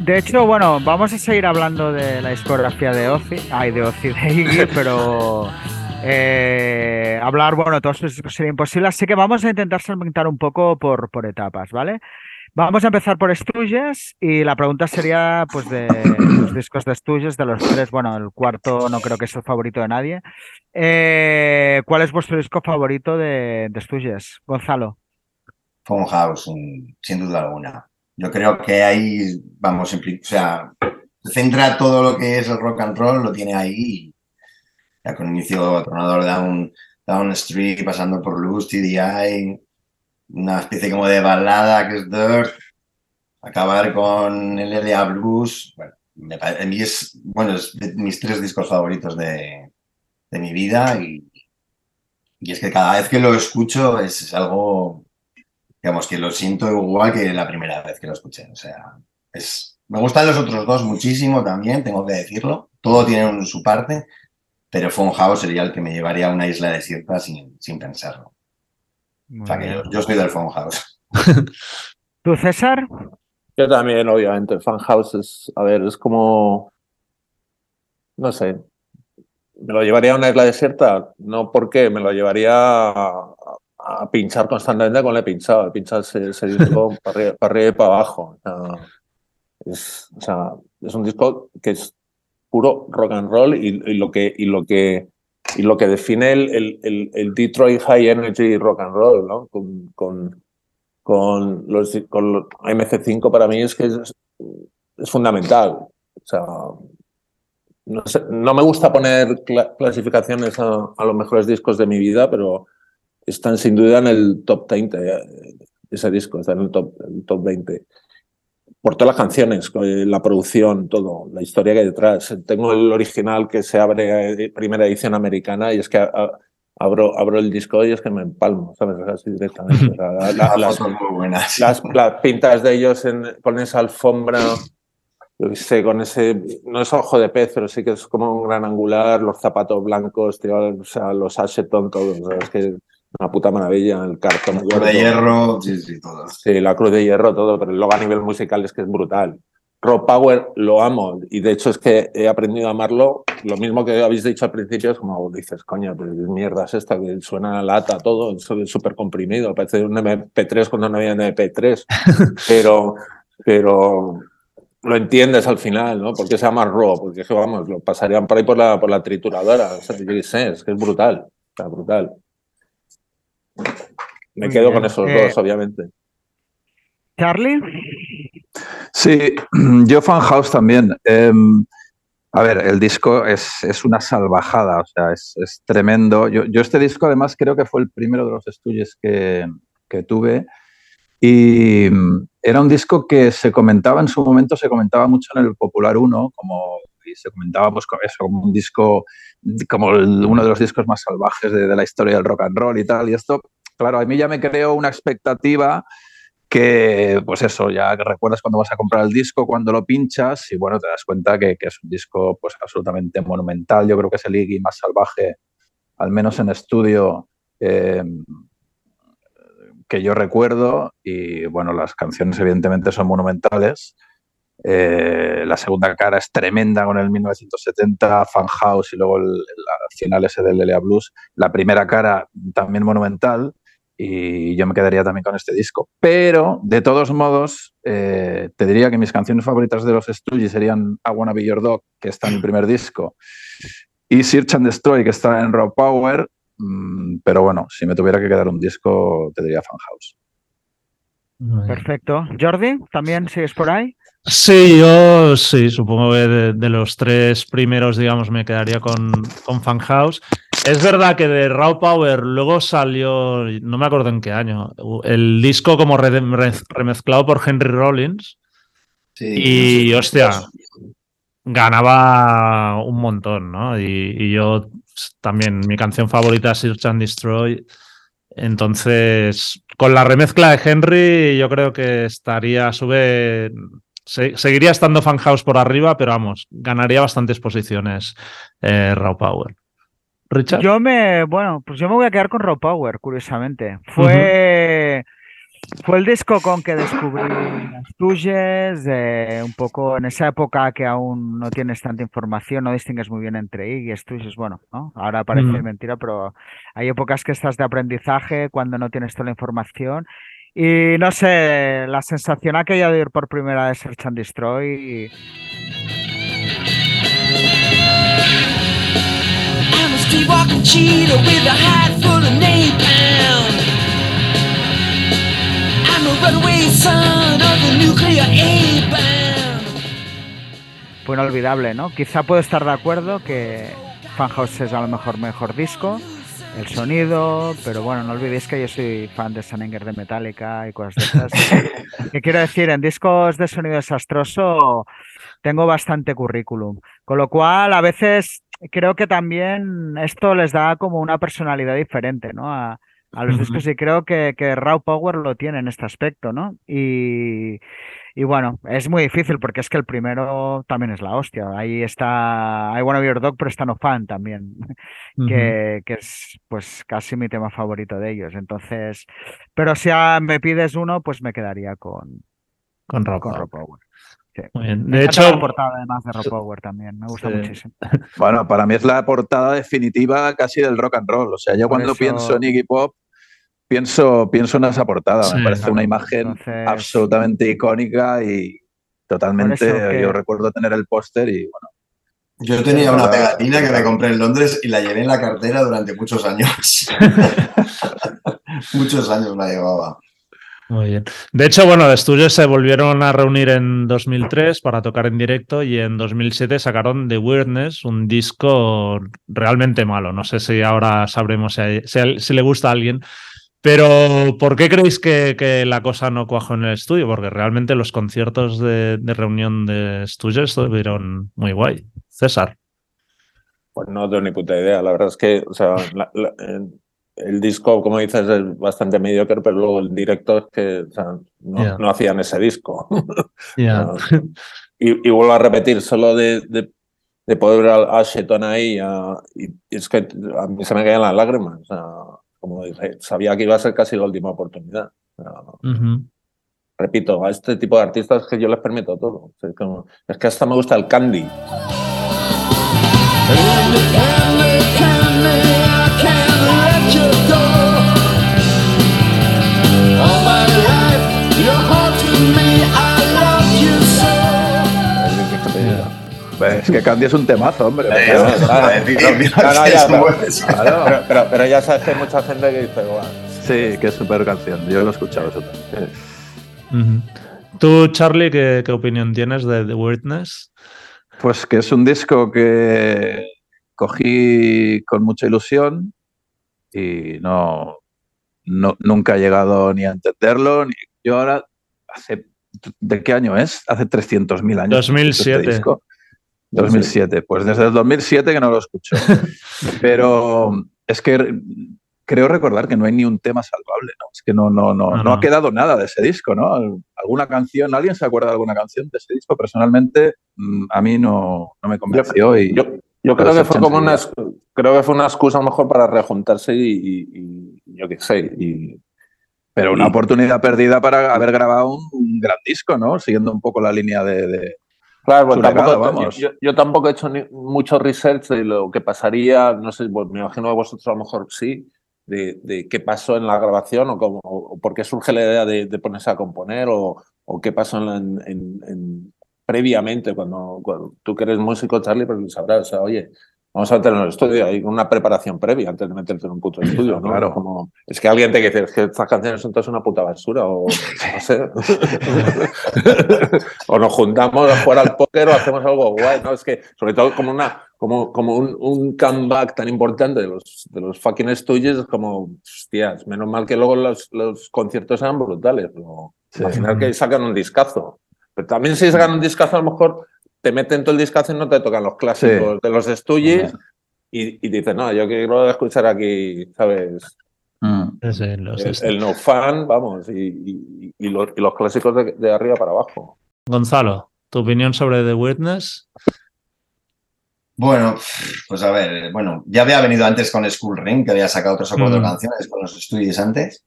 De hecho, bueno, vamos a seguir hablando de la discografía de Ozzy, ay, de Ozzy de Iggy, pero eh, hablar, bueno, sus discos sería imposible, así que vamos a intentar segmentar un poco por, por etapas, ¿vale? Vamos a empezar por Stooges y la pregunta sería pues de los discos de Stooges, de los tres, bueno, el cuarto no creo que es el favorito de nadie. Eh, ¿Cuál es vuestro disco favorito de, de? Gonzalo. House, sin duda alguna. Yo creo que ahí, vamos, o sea, centra todo lo que es el rock and roll, lo tiene ahí. Ya con inicio tronador Down, Down Street, pasando por Luz, TDI, una especie como de balada que es Dirt, acabar con el LA Blues. Bueno, me parece, mí es, bueno, es de mis tres discos favoritos de, de mi vida y, y, es que cada vez que lo escucho es algo digamos que lo siento igual que la primera vez que lo escuché. O sea, es, me gustan los otros dos muchísimo también, tengo que decirlo. Todo tiene su parte, pero House sería el que me llevaría a una isla desierta sin, sin pensarlo. o sea, que yo, soy del House. ¿Tú, César? Yo también, obviamente. House es, a ver, es como, no sé, me lo llevaría a una isla desierta, no porque me lo llevaría a, a pinchar constantemente con le he pinchado. He pinchado ese, disco para, arriba, y para abajo. es, o sea, es un disco que es puro rock and roll y, lo, que, y, lo, que, y lo que define el, el, el, Detroit High Energy Rock and Roll ¿no? con, con, con, los, con MC5 para mí es que es, fundamental. O sea, no, me gusta poner clasificaciones a, los mejores discos de mi vida, pero están sin duda en el top 20, eh, ese disco está en el top, el top 20. Por todas las canciones, eh, la producción, todo, la historia que hay detrás. Tengo el original que se abre, eh, primera edición americana, y es que abro, abro el disco y es que me empalmo, ¿sabes? Así directamente. las, las, pintas de ellos en, con esa alfombra, yo sé, con ese, no es ojo de pez, pero sí que es como un gran angular, los zapatos blancos, tío, o sea, los Asheton, todos, ¿sabes? Que una puta maravilla, el cartón. La cruz de hierro, sí, sí, todo. Sí, la cruz de hierro, todo, pero luego a nivel musical es que es brutal. Rock Power lo amo y de hecho es que he aprendido a amarlo. Lo mismo que habéis dicho al principio es como dices, coño, pero mierda es esta que suena a lata todo, es súper comprimido, parece un MP3 cuando no había MP3, pero, pero lo entiendes al final, ¿no? Porque se llama raw, porque vamos, lo pasarían por ahí por la, por la trituradora, o sea, es que es brutal, está brutal. Me quedo con esos dos, eh, obviamente. Charlie. Sí, yo fan house también. Em, a ver, el disco es, es una salvajada, o sea, es, es tremendo. Yo, yo, este disco además creo que fue el primero de los estudios que, que, tuve y era un disco que se comentaba en su momento, se comentaba mucho en el Popular 1, como y se comentaba pues, eso, como un disco, como uno de los discos más salvajes de, de, la historia del rock and roll y tal. Y esto, claro, a mí ya me creó una expectativa que, pues eso, ya recuerdas cuando vas a comprar el disco, cuando lo pinchas y bueno, te das cuenta que, que es un disco pues absolutamente monumental. Yo creo que es el Iggy más salvaje, al menos en estudio. Eh, que yo recuerdo y bueno, las canciones evidentemente son monumentales, eh, la segunda cara es tremenda con el 1970, Fan House y luego el, final ese del Lea Blues. La primera cara también monumental y yo me quedaría también con este disco. Pero, de todos modos, eh, te diría que mis canciones favoritas de los Stooges serían I Wanna Be Your Dog, que está en el primer disco, y Search and Destroy, que está en Raw Power. Mm, pero bueno, si me tuviera que quedar un disco, te diría Fan House. Perfecto. Jordi, ¿también sigues por ahí? Sí, yo sí, supongo que de, los tres primeros, digamos, me quedaría con, con Fan House. Es verdad que de Raw Power luego salió, no me acuerdo en qué año, el disco como remezclado por Henry Rollins. y, hostia, ganaba un montón, ¿no? Y, yo también, mi canción favorita es Search and Destroy. Entonces, con la remezcla de Henry, yo creo que estaría, sube seguiría estando Fan House por arriba, pero vamos, ganaría bastantes posiciones eh, Raw Power. Richard. Yo me, bueno, pues yo me voy a quedar con Raw Power, curiosamente. Fue, fue el disco con que descubrí las tuyas, un poco en esa época que aún no tienes tanta información, no distingues muy bien entre y Stooges, bueno, ¿no? ahora parece mentira, pero hay épocas que estás de aprendizaje cuando no tienes toda la información Y no sé, la sensación aquella de ir por primera vez Search and Destroy. A-bomb. Fue inolvidable, ¿no? Quizá puedo estar de acuerdo que Funhouse es a lo mejor mejor disco, el sonido, pero bueno, no olvidéis que yo soy fan de Sanenger de Metallica y cosas de esas. ¿Qué quiero decir? En discos de sonido desastroso tengo bastante currículum, con lo cual a veces creo que también esto les da como una personalidad diferente, ¿no? A, a los discos y creo que, que Raw Power lo tiene en este aspecto, ¿no? Y, y bueno, es muy difícil porque es que el primero también es la hostia. Ahí está I Wanna Be Your Dog, pero está No Fan también, que, que es pues casi mi tema favorito de ellos. Entonces, pero si me pides uno, pues me quedaría con, Con Rock. con Power. Sí. Muy bien. Me De hecho, la portada además de Raw Power también, me gusta Sí. muchísimo. Bueno, para mí es la portada definitiva casi del rock and roll. O sea, yo Por cuando eso- pienso en Iggy Pop, pienso, pienso en esa portada. Sí, Me parece claro. una imagen Entonces- absolutamente icónica y totalmente. Que- Yo recuerdo tener el póster y bueno. Yo tenía una pegatina que me compré en Londres y la llevé en la cartera durante muchos años. muchos años la llevaba. Muy bien. De hecho, bueno, The Stooges se volvieron a reunir en 2003 para tocar en directo y en 2007 sacaron The Weirdness, un disco realmente malo. No sé si ahora sabremos si, hay- si si le gusta a alguien. Pero, ¿por qué creéis que, que la cosa no cuajó en el estudio? Porque realmente los conciertos de, de reunión de Stooges estuvieron muy guay. César. Pues no tengo ni puta idea. La verdad es que, o sea, la- la- el, el disco, como dices, es bastante mediocre, pero luego el directo es que o sea, no, hacían ese disco. No. y, y vuelvo a repetir, solo de, de, de poder ver a, a Sheton ahí, a- y, y es que a mí se me caían las lágrimas. O sea, como dije, sabía que iba a ser casi la última oportunidad. Repito, a este tipo de artistas que yo les permito todo. Como- es que hasta me gusta el candy. Es que Candy es un temazo, hombre. Pero- ya, bueno sabes que hay mucha gente que dice, "Buah, Sí, que es súper canción. Yo lo he escuchado eso también. Tú, Charlie, ¿qué, qué opinión tienes de The Weirdness? Pues que es un disco que cogí con mucha ilusión y no, no nunca he llegado ni a entenderlo. Ni, yo ahora, hace, ¿de qué año es? Hace 300.000 años. 2007. este disco. 2007, pues desde el 2007 que no lo escucho. Pero es que creo recordar que no hay ni un tema salvable, ¿no? Es que no, no, no, No, ha quedado nada de ese disco, ¿no? Alguna canción, ¿alguien se acuerda de alguna canción de ese disco? Personalmente, mm, a mí no, no me convenció y Yo, yo creo que fue como una, creo que fue una excusa a lo mejor para rejuntarse y, y- y yo qué sé. Y, pero una oportunidad perdida para haber grabado un, un gran disco, ¿no? Siguiendo un poco la línea de, de- claro, pues tampoco, vamos. Yo, yo tampoco he hecho ni- mucho research de lo que pasaría, no sé, pues me imagino que vosotros a lo mejor sí, de, de qué pasó en la grabación o, cómo, o por qué surge la idea de, de ponerse a componer o, o qué pasó en, en- en- en- previamente cuando, cuando tú que eres músico, Charlie, pero sabrás, o sea, oye, vamos a meterlo en el estudio, hay una preparación previa antes de meterte en un puto estudio, ¿no? Claro. Como, es que alguien te dice, es que estas canciones son todas una puta basura, o no sé. o nos juntamos a jugar al póker o hacemos algo guay, ¿no? Es que, sobre todo, como una, como, como un, un comeback tan importante de los, de los fucking Stooges, es como, hostias, menos mal que luego los, los conciertos eran brutales, ¿no? Sí. Imaginar que sacan un discazo. Pero también si sacan un discazo, a lo mejor te meten todo el discazo y no te tocan los clásicos Sí. de los Stooges y, y dices, no, yo quiero escuchar aquí, ¿sabes? Mm. El, el no fan, vamos, y, y- y los, y los clásicos de, de arriba para abajo. Gonzalo, ¿tu opinión sobre The Weirdness? Bueno, pues a ver, bueno, ya había venido antes con School Ring, que había sacado tres o cuatro Mm. canciones con los estudios antes,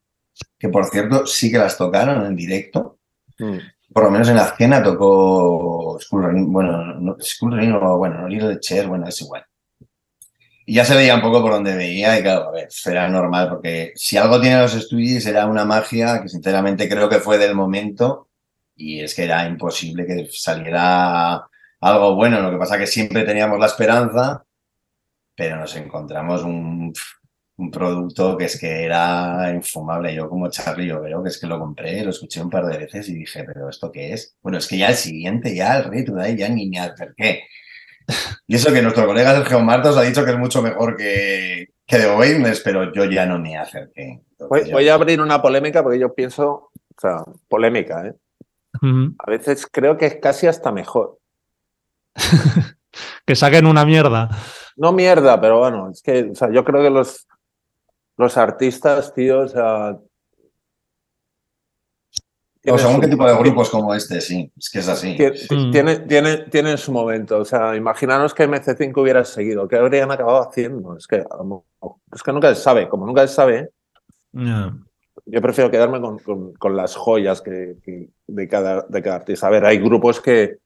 que por cierto sí que las tocaron en directo. Mm. Por lo menos en la escena tocó Ring, bueno, no, Ring o bueno, Little Chair, bueno, es igual. y ya se veía un poco por donde veía y claro, a ver, era normal porque si algo tienen los Stooges era una magia que sinceramente creo que fue del momento y es que era imposible que saliera algo bueno. Lo que pasa que siempre teníamos la esperanza, pero nos encontramos un, un producto que es que era infumable. Yo como Charlie, yo veo que es que lo compré, lo escuché un par de veces y dije, pero ¿esto qué es? Bueno, es que ya el siguiente, ya el Rey Today, ya ni me acerqué. Y eso que nuestro colega Sergio Martos ha dicho que es mucho mejor que, que The pero yo ya no me acerqué. Voy, yo- voy a abrir una polémica porque yo pienso, o sea, polémica, ¿eh? A veces creo que es casi hasta mejor. Que saquen una mierda. No mierda, pero bueno, es que, o sea, yo creo que los, los artistas, tío, o sea. O según su- qué tipo de grupos como este, sí, es que es así. Tie- Mm. Tiene, tiene, tiene su momento. O sea, imaginaros que MC5 hubiera seguido. ¿Qué habrían acabado haciendo? Es que, es que nunca se sabe. Como nunca se sabe, yo prefiero quedarme con, con- con las joyas que, que- de, cada, de cada artista. A ver, hay grupos que,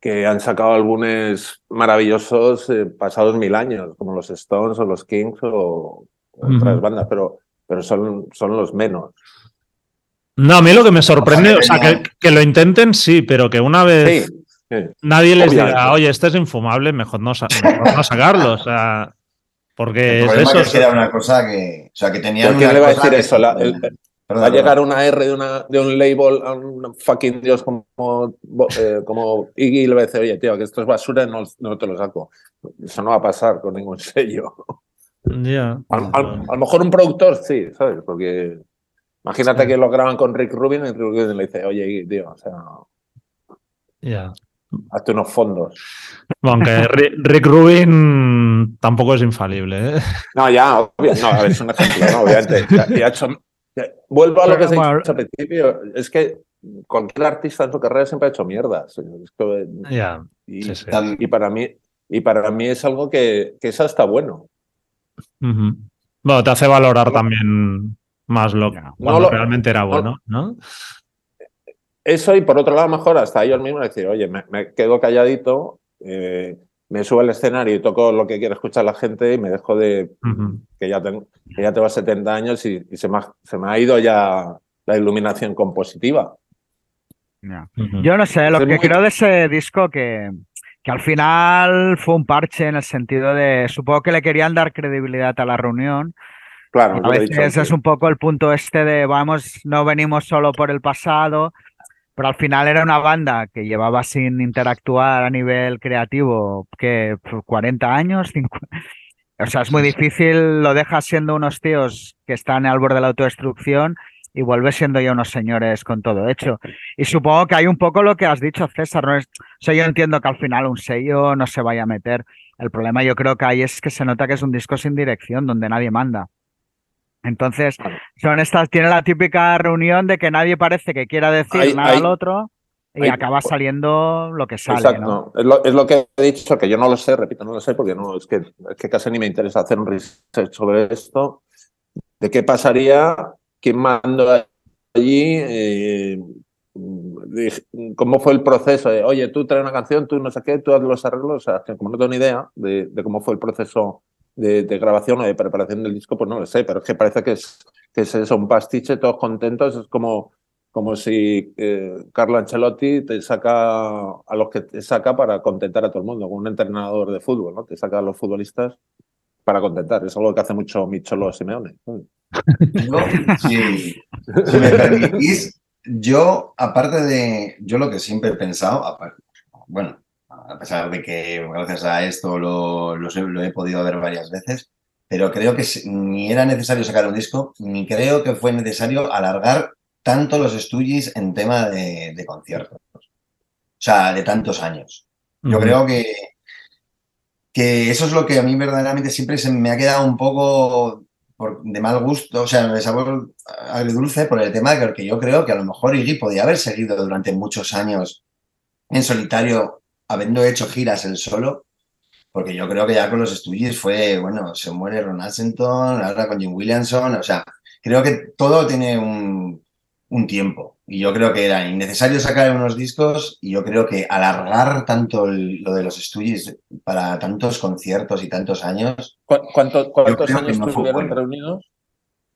que han sacado álbumes maravillosos eh, pasados mil años, como los Stones o los Kings o, otras bandas, pero, pero son, son los menos. No, a mí lo que me sorprende, o sea, que, que lo intenten, sí, pero que una vez Sí, sí. nadie les Obviamente. diga, oye, este es infumable, mejor no, sa- mejor no sacarlo. O sea, porque El es eso. es que era una cosa que. O sea, que tenían. ¿Por quién una le va a decir que- eso? La- el- Perdón, Va a llegar perdón. una R de, una, de un label a un fucking dios como, eh, como Iggy y le va a decir, oye, tío, que esto es basura y no, no te lo saco. Eso no va a pasar con ningún sello. Ya. Al- al- a lo mejor un productor sí, ¿sabes? Porque imagínate Sí. que lo graban con Rick Rubin y Rick Rubin le dice, oye, tío, o sea, Ya. hazte unos fondos. Aunque Ri- Rick Rubin tampoco es infalible. ¿eh? No, ya, obvio, no, a ver, es un ejemplo, ¿no? Obviamente. Ya, ya ha hecho- ya- vuelvo a lo que se dicho al principio, es que cualquier artista en su carrera siempre ha hecho mierdas. Y, Sí, sí. Tam- y para mí y para mí es algo que, que es hasta bueno. Bueno, te hace valorar también más lo que cuando lo- realmente era no- bueno, ¿no? Eso y por otro lado mejor hasta ellos mismos decir, oye, me, me quedo calladito, eh, me subo al escenario y toco lo que quiere escuchar la gente y me dejo de que ya tengo que ya tengo 70 años y, y se, me ha, se me ha ido ya la iluminación compositiva. Yo no sé, lo Es que muy- creo de ese disco que, que al final fue un parche en el sentido de, supongo que le querían dar credibilidad a la reunión. Claro, A dicho veces es un poco el punto este de, vamos, no venimos solo por el pasado, pero al final era una banda que llevaba sin interactuar a nivel creativo, que 40 años, 50. O sea, es muy difícil, lo dejas siendo unos tíos que están al borde de la autodestrucción y vuelves siendo ya unos señores con todo hecho. Y supongo que hay un poco lo que has dicho, César, ¿no? Es, o sea, yo entiendo que al final un sello no se vaya a meter. El problema yo creo que ahí es que se nota que es un disco sin dirección, donde nadie manda. Entonces, son estas, tiene la típica reunión de que nadie parece que quiera decir Hay- nada hay- al otro y hay- acaba saliendo lo que sale, Exacto, ¿no? es, lo, es lo que he dicho, que yo no lo sé, repito, no lo sé, porque no, es que, es que casi ni me interesa hacer un research sobre esto, de qué pasaría, quién mandó allí, eh, cómo fue el proceso, oye, tú traes una canción, tú no sé qué, tú haz los arreglos, o sea, que como no tengo ni idea de, de cómo fue el proceso de, de grabación o de preparación del disco, pues no lo sé, pero es que parece que es, que es eso, un pastiche, todos contentos, es como como si eh, Carlo Ancelotti te saca a los que te saca para contentar a todo el mundo, como un entrenador de fútbol, ¿no? Te saca a los futbolistas para contentar. Es algo que hace mucho Micholo Simeone. Yo, si, si me permitís, yo, aparte de. Yo lo que siempre he pensado, aparte- bueno, a pesar de que gracias a esto lo, lo he podido ver varias veces, pero creo que ni era necesario sacar un disco, ni creo que fue necesario alargar tanto los estudios en tema de, de conciertos. O sea, de tantos años. Yo creo que, que eso es lo que a mí verdaderamente siempre se me ha quedado un poco por- de mal gusto, o sea, de sabor agridulce por el tema que, que yo creo que a lo mejor Iggy podía haber seguido durante muchos años en solitario, habiendo hecho giras él solo, porque yo creo que ya con los estudios fue, bueno, se muere Ron Assenton, ahora con Jim Williamson, o sea, creo que todo tiene un, un tiempo. Y yo creo que era innecesario sacar unos discos y yo creo que alargar tanto el- lo de los estudios para tantos conciertos y tantos años, ¿Cu- cuánto- ¿Cuántos años no estuvieron bueno. reunidos?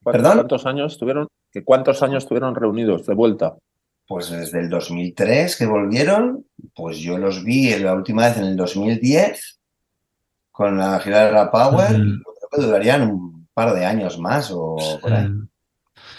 ¿Cuántos, ¿Perdón? ¿Cuántos años estuvieron? ¿Que ¿Cuántos años estuvieron reunidos de vuelta? pues desde el 2003 que volvieron, pues yo los vi la última vez en el 2010 con la gira de la Power yo creo que durarían un par de años más o por ahí.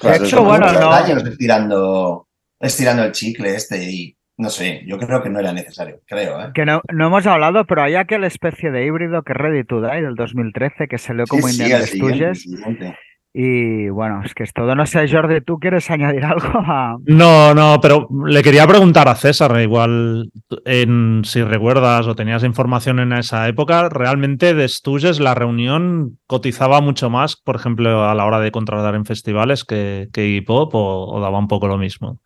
Claro, hecho, bueno, no- años estirando, estirando el chicle este y no sé, yo creo que no era necesario, creo, ¿eh? Que no, no hemos hablado, pero hay aquella especie de híbrido que es Ready to Die del 2013 que salió como Sí, sí, Indian el siguiente, el Stooges. Y bueno, es que es todo. No sé, Jordi, ¿tú quieres añadir algo a...? No, no, pero le quería preguntar a César, igual en, si recuerdas o tenías información en esa época, realmente de Stooges la reunión cotizaba mucho más, por ejemplo, a la hora de contratar en festivales que, que Iggy Pop o, o daba un poco lo mismo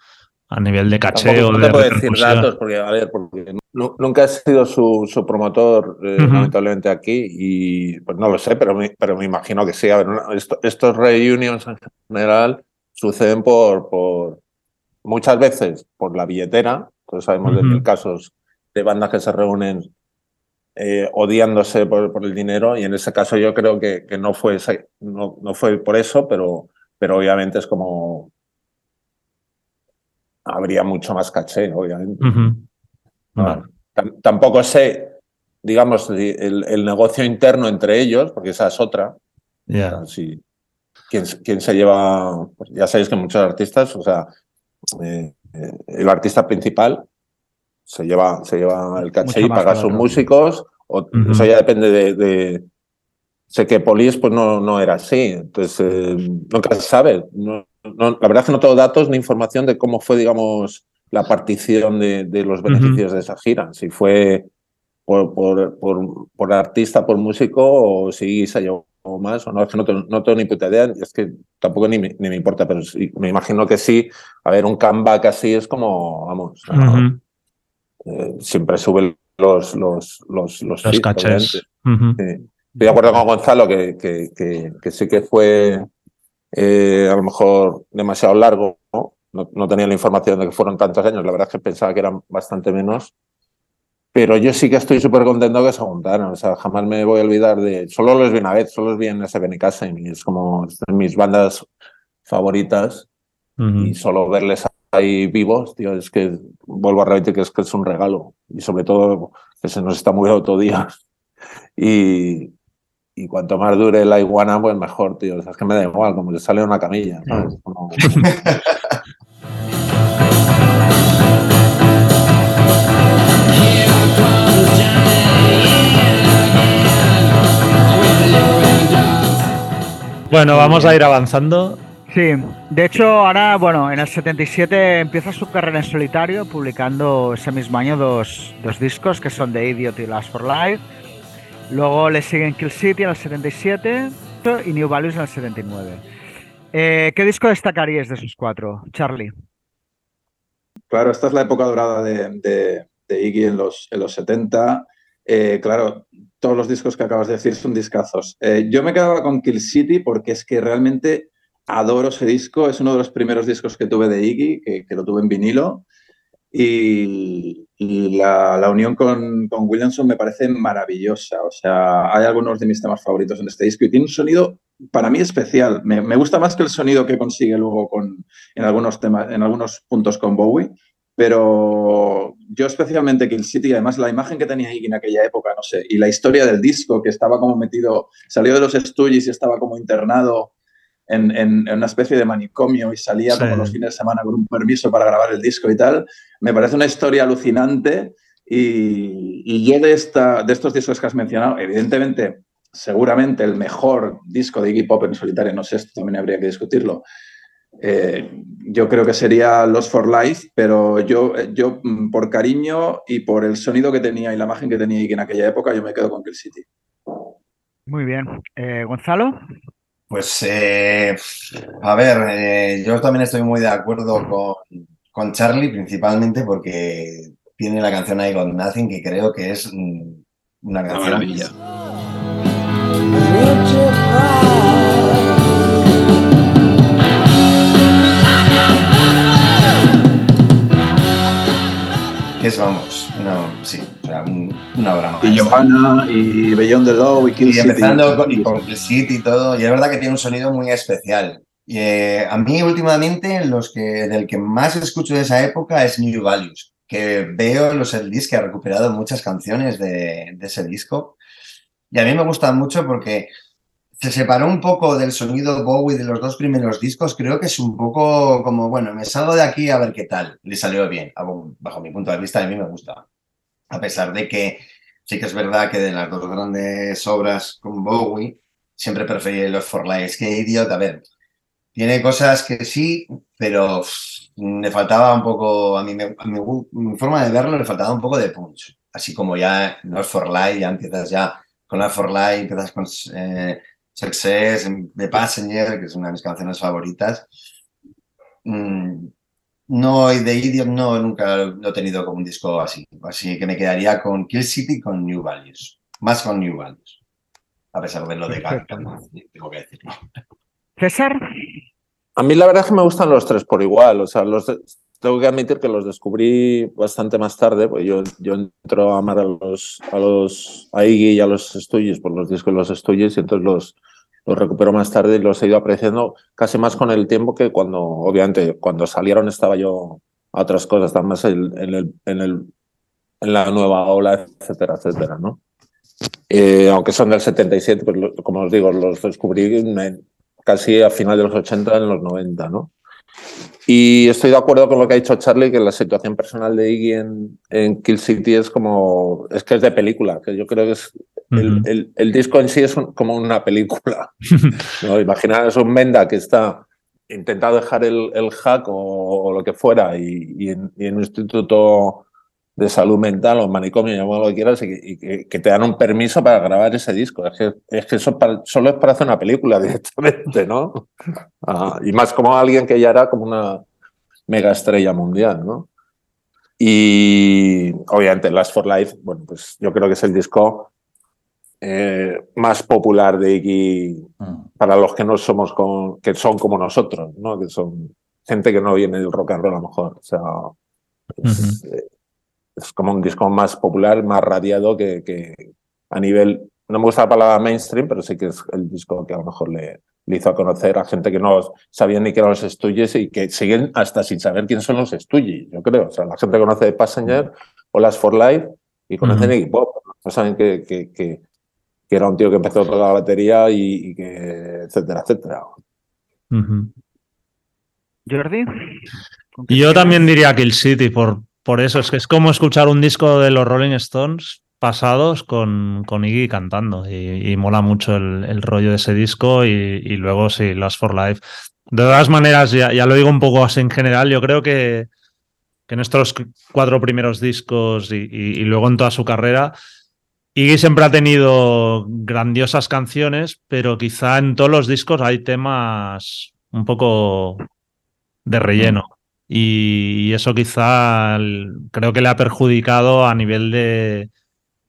a nivel de caché Tampoco o no de puedo decir datos porque, a ver, porque nunca he sido su, su promotor, eh, lamentablemente aquí, y pues no lo sé, pero me, pero me imagino que sí. A ver, no- esto- estos reunions en general suceden por, por muchas veces por la billetera. Todos sabemos de mil casos de bandas que se reúnen eh, odiándose por, por el dinero, y en ese caso yo creo que, que no, fue, ese- no, no fue por eso, pero, pero obviamente es como habría mucho más caché, obviamente. Vale. Tampoco sé, digamos, el, el negocio interno entre ellos, porque esa es otra. Ya. O sea, si- quién, se- quién se lleva, pues ya sabéis que muchos artistas, o sea, eh, eh, el artista principal se lleva, se lleva el caché Mucho y paga a sus músicos, o, eso ya depende de, de- Sé que Polis pues no, no era así, entonces eh, nunca se sabe. No, no- la verdad es que no tengo datos ni información de cómo fue, digamos, la partición de, de los beneficios de esa gira. Si fue por, por, por, por artista, por músico, o si se llevó más o no. Es que no tengo, no tengo ni puta idea. Es que tampoco ni, me- ni me importa, pero sí, me imagino que sí. A ver, un comeback así es como, vamos. Eh, siempre suben los, los, los, los, cachés. Sí. Estoy de acuerdo con Gonzalo que, que, que, que sí que fue eh, a lo mejor demasiado largo, ¿no? ¿No? no tenía la información de que fueron tantos años, la verdad es que pensaba que eran bastante menos. Pero yo sí que estoy súper contento que se juntaron, o sea, jamás me voy a olvidar de... Solo los vi una vez, solo los vi en ese Benicasa y es como de mis bandas favoritas Ujú. y solo verles ahí vivos, tío, es que vuelvo a repetir que es que es un regalo y sobre todo que se nos está muriendo todo día y, y cuanto más dure la iguana pues mejor, tío, o sea, es que me da igual, como que sale una camilla, ¿sabes? Como- Bueno, vamos a ir avanzando. Sí, de hecho ahora, bueno, en el 77 empieza su carrera en solitario, publicando ese mismo año dos, dos discos que son The Idiot y Last for Life. Luego le siguen Kill City en el 77 y New Values en el 79. Eh, ¿Qué disco destacarías de esos cuatro, Charlie? Claro, esta es la época dorada de, de- de Iggy en los, en los 70. Eh, claro, todos los discos que acabas de decir son discazos. Eh, yo me quedaba con Kill City porque es que realmente adoro ese disco. Es uno de los primeros discos que tuve de Iggy, que, que lo tuve en vinilo. Y, y la, la unión con, con Williamson me parece maravillosa. O sea, hay algunos de mis temas favoritos en este disco y tiene un sonido para mí especial. Me, me gusta más que el sonido que consigue luego con, en algunos temas, en algunos puntos con Bowie. Pero yo especialmente Kill City, además la imagen que tenía Iggy en aquella época, no sé, y la historia del disco, que estaba como metido, salió de los Stooges y estaba como internado en, en- en una especie de manicomio y salía Sí. como los fines de semana con un permiso para grabar el disco y tal. Me parece una historia alucinante y, y yo de, esta, de estos discos que has mencionado, evidentemente, seguramente el mejor disco de Iggy Pop en solitario, no sé, esto también habría que discutirlo, eh, yo creo que sería Los for Life, pero yo, yo mm, por cariño y por el sonido que tenía y la imagen que tenía Iggy en aquella época, yo me quedo con Kill City. Muy bien. Eh, ¿Gonzalo? Pues, eh, a ver, eh, yo también estoy muy de acuerdo con, con Charlie, principalmente porque tiene la canción I Got Nothing, que creo que es mm, una canción. maravilla. Es, vamos, una, sí, un- una obra. Y Johanna, y Beyond the Law, y Kill Y City. empezando con, y con Kill City y todo, y es verdad que tiene un sonido muy especial. Y, eh, a mí últimamente los que, del que más escucho de esa época es New Values, que veo en los setlist que ha recuperado muchas canciones de, de ese disco. Y a mí me gusta mucho porque se separó un poco del sonido Bowie de los dos primeros discos. Creo que es un poco como, bueno, me salgo de aquí a ver qué tal. Le salió bien, bajo mi punto de vista, a mí me gusta. A pesar de que sí que es verdad que de las dos grandes obras con Bowie, siempre preferí los For Life que Idiot. A ver, tiene cosas que sí, pero pff, le faltaba un poco, a mí, a mi, forma de verlo, le faltaba un poco de punch. Así como ya los For Life, ya empiezas ya con la For empiezas con eh, Success, The Passenger, que es una de mis canciones favoritas. Mm, no, y de Idiot no, nunca lo he tenido como un disco así. Así que me quedaría con Kill City con New Values. Más con New Values. A pesar de lo de Perfecto. tengo que decirlo. César, A mí la verdad es que me gustan los tres por igual. O sea, los tengo que admitir que los descubrí bastante más tarde. Pues yo, yo entro a amar a los, a los a Iggy y a los Stooges por los discos de los Stooges y entonces los, los recupero más tarde y los he ido apreciando casi más con el tiempo que cuando, obviamente, cuando salieron estaba yo a otras cosas, estaba más en, el, en, el, en la nueva ola, etcétera, etcétera, ¿no? Eh, aunque son del 77, pues como os digo, los descubrí en- casi a final de los 80, en los 90, ¿no? Y estoy de acuerdo con lo que ha dicho Charlie, que la situación personal de Iggy en, en Kill City es como, es que es de película, que yo creo que es, el, el- el disco en sí es un- como una película. ¿no? Imaginar es un Menda que está intentando dejar el, el hack o, o lo que fuera y, y en, y en un instituto de salud mental o manicomio, llámalo lo que quieras, y, que, te dan un permiso para grabar ese disco. Es que, es que eso para- solo es para hacer una película directamente, ¿no? Ah, y más como alguien que ya era como una mega estrella mundial, ¿no? Y obviamente Last for Life, bueno, pues yo creo que es el disco eh, más popular de Iggy Mm. para los que no somos con, que son como nosotros, ¿no? Que son gente que no viene del rock and roll a lo mejor. O sea, es como un disco más popular, más radiado que, que a nivel, no me gusta la palabra mainstream, pero sí que es el disco que a lo mejor le, le hizo a conocer a gente que no sabía ni que eran los Stooges y que siguen hasta sin saber quién son los Stooges, yo creo. O sea, la gente conoce Passenger o Las for Life y conocen Ujú. Iggy Pop. No saben que, que, que, que era un tío que empezó a tocar la batería y, y que, etcétera, etcétera. Ujú. Jordi. ¿con qué Y yo también diría Kill City, por, por eso. Es que es como escuchar un disco de los Rolling Stones pasados con, con Iggy cantando. Y, mola mucho el, rollo de ese disco. Y, luego, sí, Lost for Life. De todas maneras, ya, ya lo digo un poco así en general, yo creo que, que en estos cu- cuatro primeros discos y- y luego en toda su carrera, Iggy siempre ha tenido grandiosas canciones, pero quizá en todos los discos hay temas un poco de relleno. Y, eso quizá creo que le ha perjudicado a nivel de,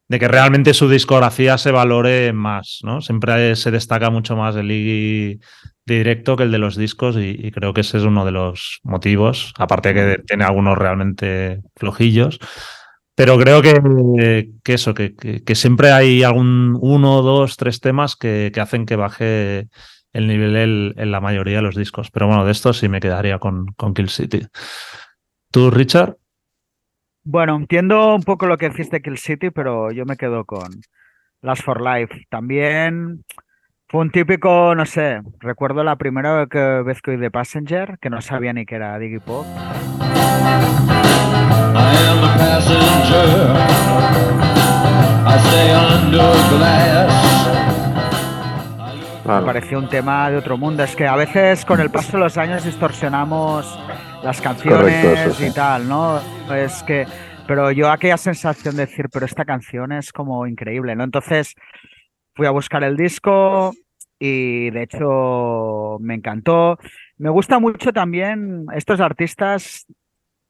de que realmente su discografía se valore más, ¿no? Siempre se destaca mucho más el Iggy de directo que el de los discos y, y creo que ese es uno de los motivos, aparte que tiene algunos realmente flojillos. Pero creo que, que eso, que, que- que siempre hay algún uno, dos, tres temas que, que hacen que baje el nivel el- en la mayoría de los discos. Pero bueno, de esto sí me quedaría con, con Kill City. ¿Tú, Richard? Bueno, entiendo un poco lo que decís de Kill City, pero yo me quedo con Last for Life. También fue un típico, no sé, recuerdo la primera vez que, vez que oí The Passenger, que no sabía ni que era Diggy Pop. I glass. Me Claro. pareció un tema de otro mundo. Es que a veces con el paso de los años distorsionamos las canciones Correcto, eso sí. y tal, ¿no? Es que, pero yo aquella sensación de decir, pero esta canción es como increíble, ¿no? Entonces fui a buscar el disco y de hecho me encantó. Me gusta mucho también estos artistas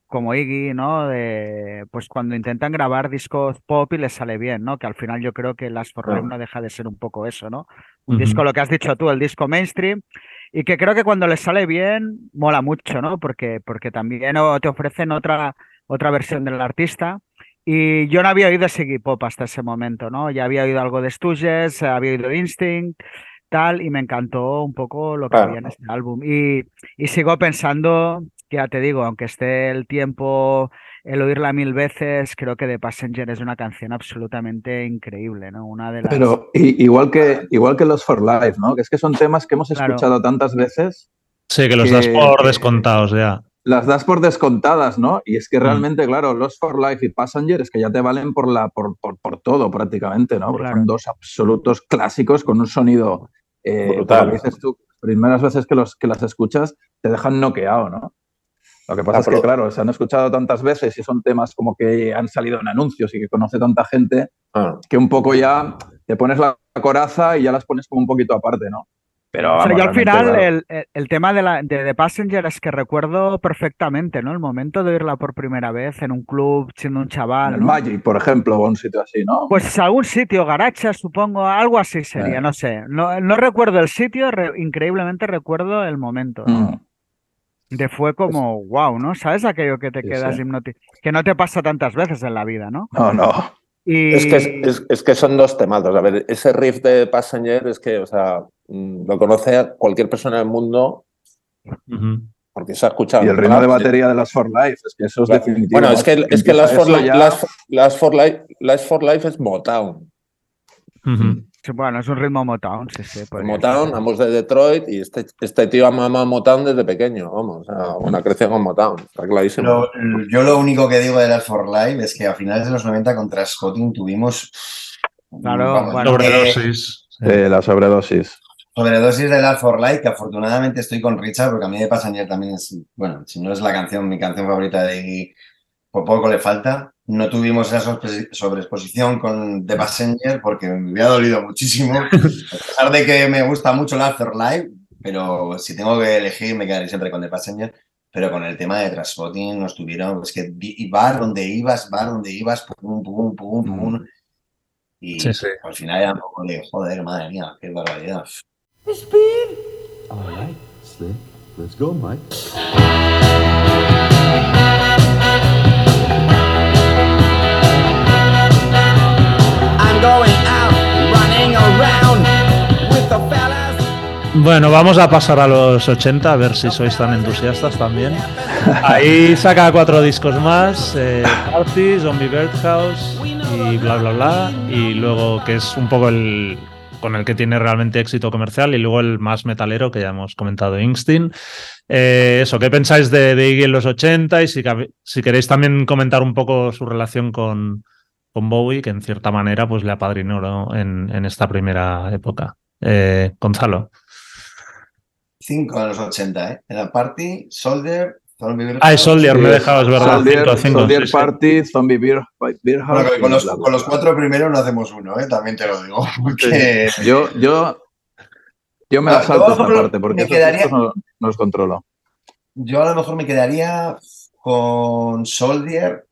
como Iggy, ¿no? De, pues cuando intentan grabar discos pop y les sale bien, ¿no? Que al final yo creo que Last for Claro. no deja de ser un poco eso, ¿no? Un disco, lo que has dicho tú, el disco mainstream, y que creo que cuando les sale bien, mola mucho, ¿no? Porque, porque también te ofrecen otra, otra versión del artista. Y yo no había oído Iggy Pop hasta ese momento, ¿no? Ya había oído algo de Stooges, había oído Instinct, tal, y me encantó un poco lo que Claro. había en este álbum. Y, y sigo pensando, ya te digo, aunque esté el tiempo, el oírla mil veces, creo que The Passenger es una canción absolutamente increíble, ¿no? Una de las... Pero igual que, igual que los For Life, ¿no? Que es que son temas que hemos Claro. escuchado tantas veces, Sí, que los Que- das por descontados ya. las das por descontadas, ¿no? Y Mm. es que realmente, claro, los For Life y Passenger es que ya te valen por, la, por, por, por todo prácticamente, ¿no? Porque Claro. son dos absolutos clásicos con un sonido eh, Brutal. por lo que dices tú, primeras veces que, los, que las escuchas te dejan noqueado, ¿no? Lo que pasa Ah, es que, claro, se han escuchado tantas veces y son temas como que han salido en anuncios y que conoce tanta gente Ah, que un poco ya te pones la coraza y ya las pones como un poquito aparte, ¿no? Pero O sea, vamos, yo al final claro. el, el- el tema de, la, de The Passenger es que recuerdo perfectamente, ¿no? El momento de oírla por primera vez en un club siendo un En chaval, el ¿no? Magic, por ejemplo, o un sitio así, ¿no? Pues algún sitio, Garacha, supongo, algo así sería, Eh. no sé. No, no recuerdo el sitio, re- increíblemente recuerdo el momento. ¿no? Mm. De fue como, wow, ¿no? ¿Sabes aquello que te Sí, quedas sí. hipnotizado? Que no te pasa tantas veces en la vida, ¿no? No, no. Y Es que, es, es- es que son dos temazos. A ver, ese riff de Passenger es que, o sea, mm, lo conoce cualquier persona del mundo Ujú. porque se ha escuchado. Y el ritmo de batería de las For Life, es que eso es Claro. definitivo. Bueno, es que, es que Empieza las, for ya- las, las for Life, las for Life es Motown. Ujú. sí, bueno, es un ritmo Motown, sí, sí. podría Motown, ser. ambos de Detroit, y este, este tío ama Motown desde pequeño, vamos, o sea, una creación con Motown, está clarísimo. Lo- yo lo único que digo de las For Life es que a finales de los 90 contra Scotting tuvimos Claro, vamos, bueno. que- Sobredosis. sí. Eh, la sobredosis. sobredosis de las For Life, que afortunadamente estoy con Richard, porque a mí de Passenger también es, bueno, si no es la canción, mi canción favorita de Iggy, por poco le falta. No tuvimos esa sobreexposición con The Passenger porque me hubiera dolido muchísimo. A pesar de que me gusta mucho la For Life, pero si tengo que elegir me quedaré siempre con The Passenger. Pero con el tema de Transpotting nos tuvieron, es que bar donde ibas, bar donde ibas, pum, pum, pum, pum. Y Sí, sí. al final era un poco de, joder, madre mía, qué barbaridad. All right, Slick. Let's go, Mike. Bueno, vamos a pasar a los 80, a ver si sois tan entusiastas también. Ahí saca cuatro discos más, eh, Party, Zombie Birdhouse y bla bla bla. Y luego que es un poco el con el que tiene realmente éxito comercial y luego el más metalero que ya hemos comentado, Instinct. Eh, eso, ¿qué pensáis de, de Iggy en los 80? Y si queréis también comentar un poco su relación con, con Bowie, que en cierta manera pues le apadrinó ¿no? en, en esta primera época. Eh, Gonzalo. Cinco de los 80, ¿eh? Era Party, Soldier, Zombie Ah, es Soldier, me he dejado, es verdad. Soldier, cinco, cinco, Soldier sí, sí. Party, Zombie Beer, Beer House. Bueno, con, los, con los cuatro primeros no hacemos uno, ¿eh? También te lo digo. Porque Yo, yo, yo me la Ah, yo, salto por esta parte porque quedaría- no, no los controlo. yo a lo mejor me quedaría con Soldier.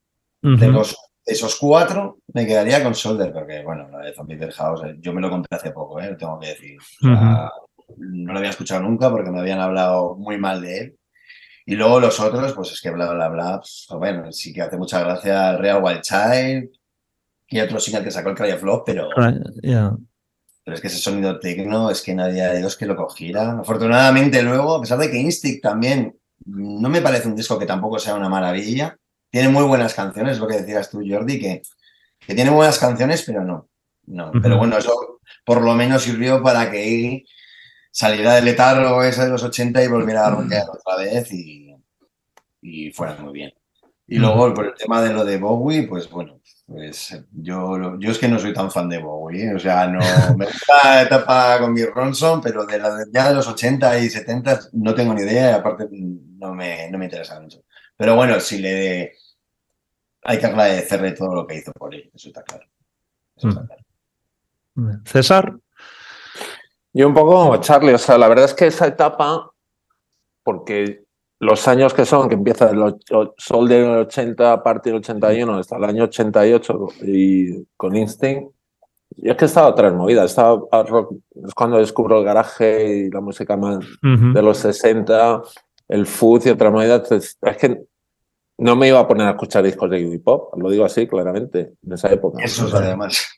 De Ujú. los, esos cuatro, me quedaría con Soldier, porque, bueno, la de Zombie Bear House, eh, yo me lo compré hace poco, ¿eh? Tengo que decir. O sea, No lo había escuchado nunca porque me habían hablado muy mal de él. Y luego los otros, pues es que bla, bla, bla. pues, bueno, sí que hace mucha gracia el Real Wild Child y otro single que sacó el Cry of Love, pero, Ya. pero es que ese sonido tecno es que nadie de Dios que lo cogiera. Afortunadamente luego, a pesar de que Instinct también no me parece un disco que tampoco sea una maravilla, tiene muy buenas canciones, lo que decías tú, Jordi, que, que tiene buenas canciones, pero no. no. Pero bueno, eso por lo menos sirvió para que Iggy saliera del letargo ese de los 80 y volviera a rockear otra vez y, y fuera muy bien. Y luego por el tema de lo de Bowie, pues bueno, pues yo, yo es que no soy tan fan de Bowie, ¿eh? o sea, no me gusta la etapa con Bill Ronson, pero de la ya de los 80 y 70 no tengo ni idea y aparte no me, no me interesa mucho. Pero bueno, si le hay que agradecerle todo lo que hizo por él, eso está claro. Eso está Mm. claro. César. Yo un poco como Charlie, o sea, la verdad es que esa etapa, porque los años que son, que empieza el Sol del 80, parte del 81, hasta el año 88 y con Instinct, yo es que he estado a tres movidas, estaba a rock- es cuando descubro el garaje y la música más Ujú. de los 60, el food y otras movidas, pues, es que no me iba a poner a escuchar discos de Iggy Pop, lo digo así claramente, en esa época. Eso es además.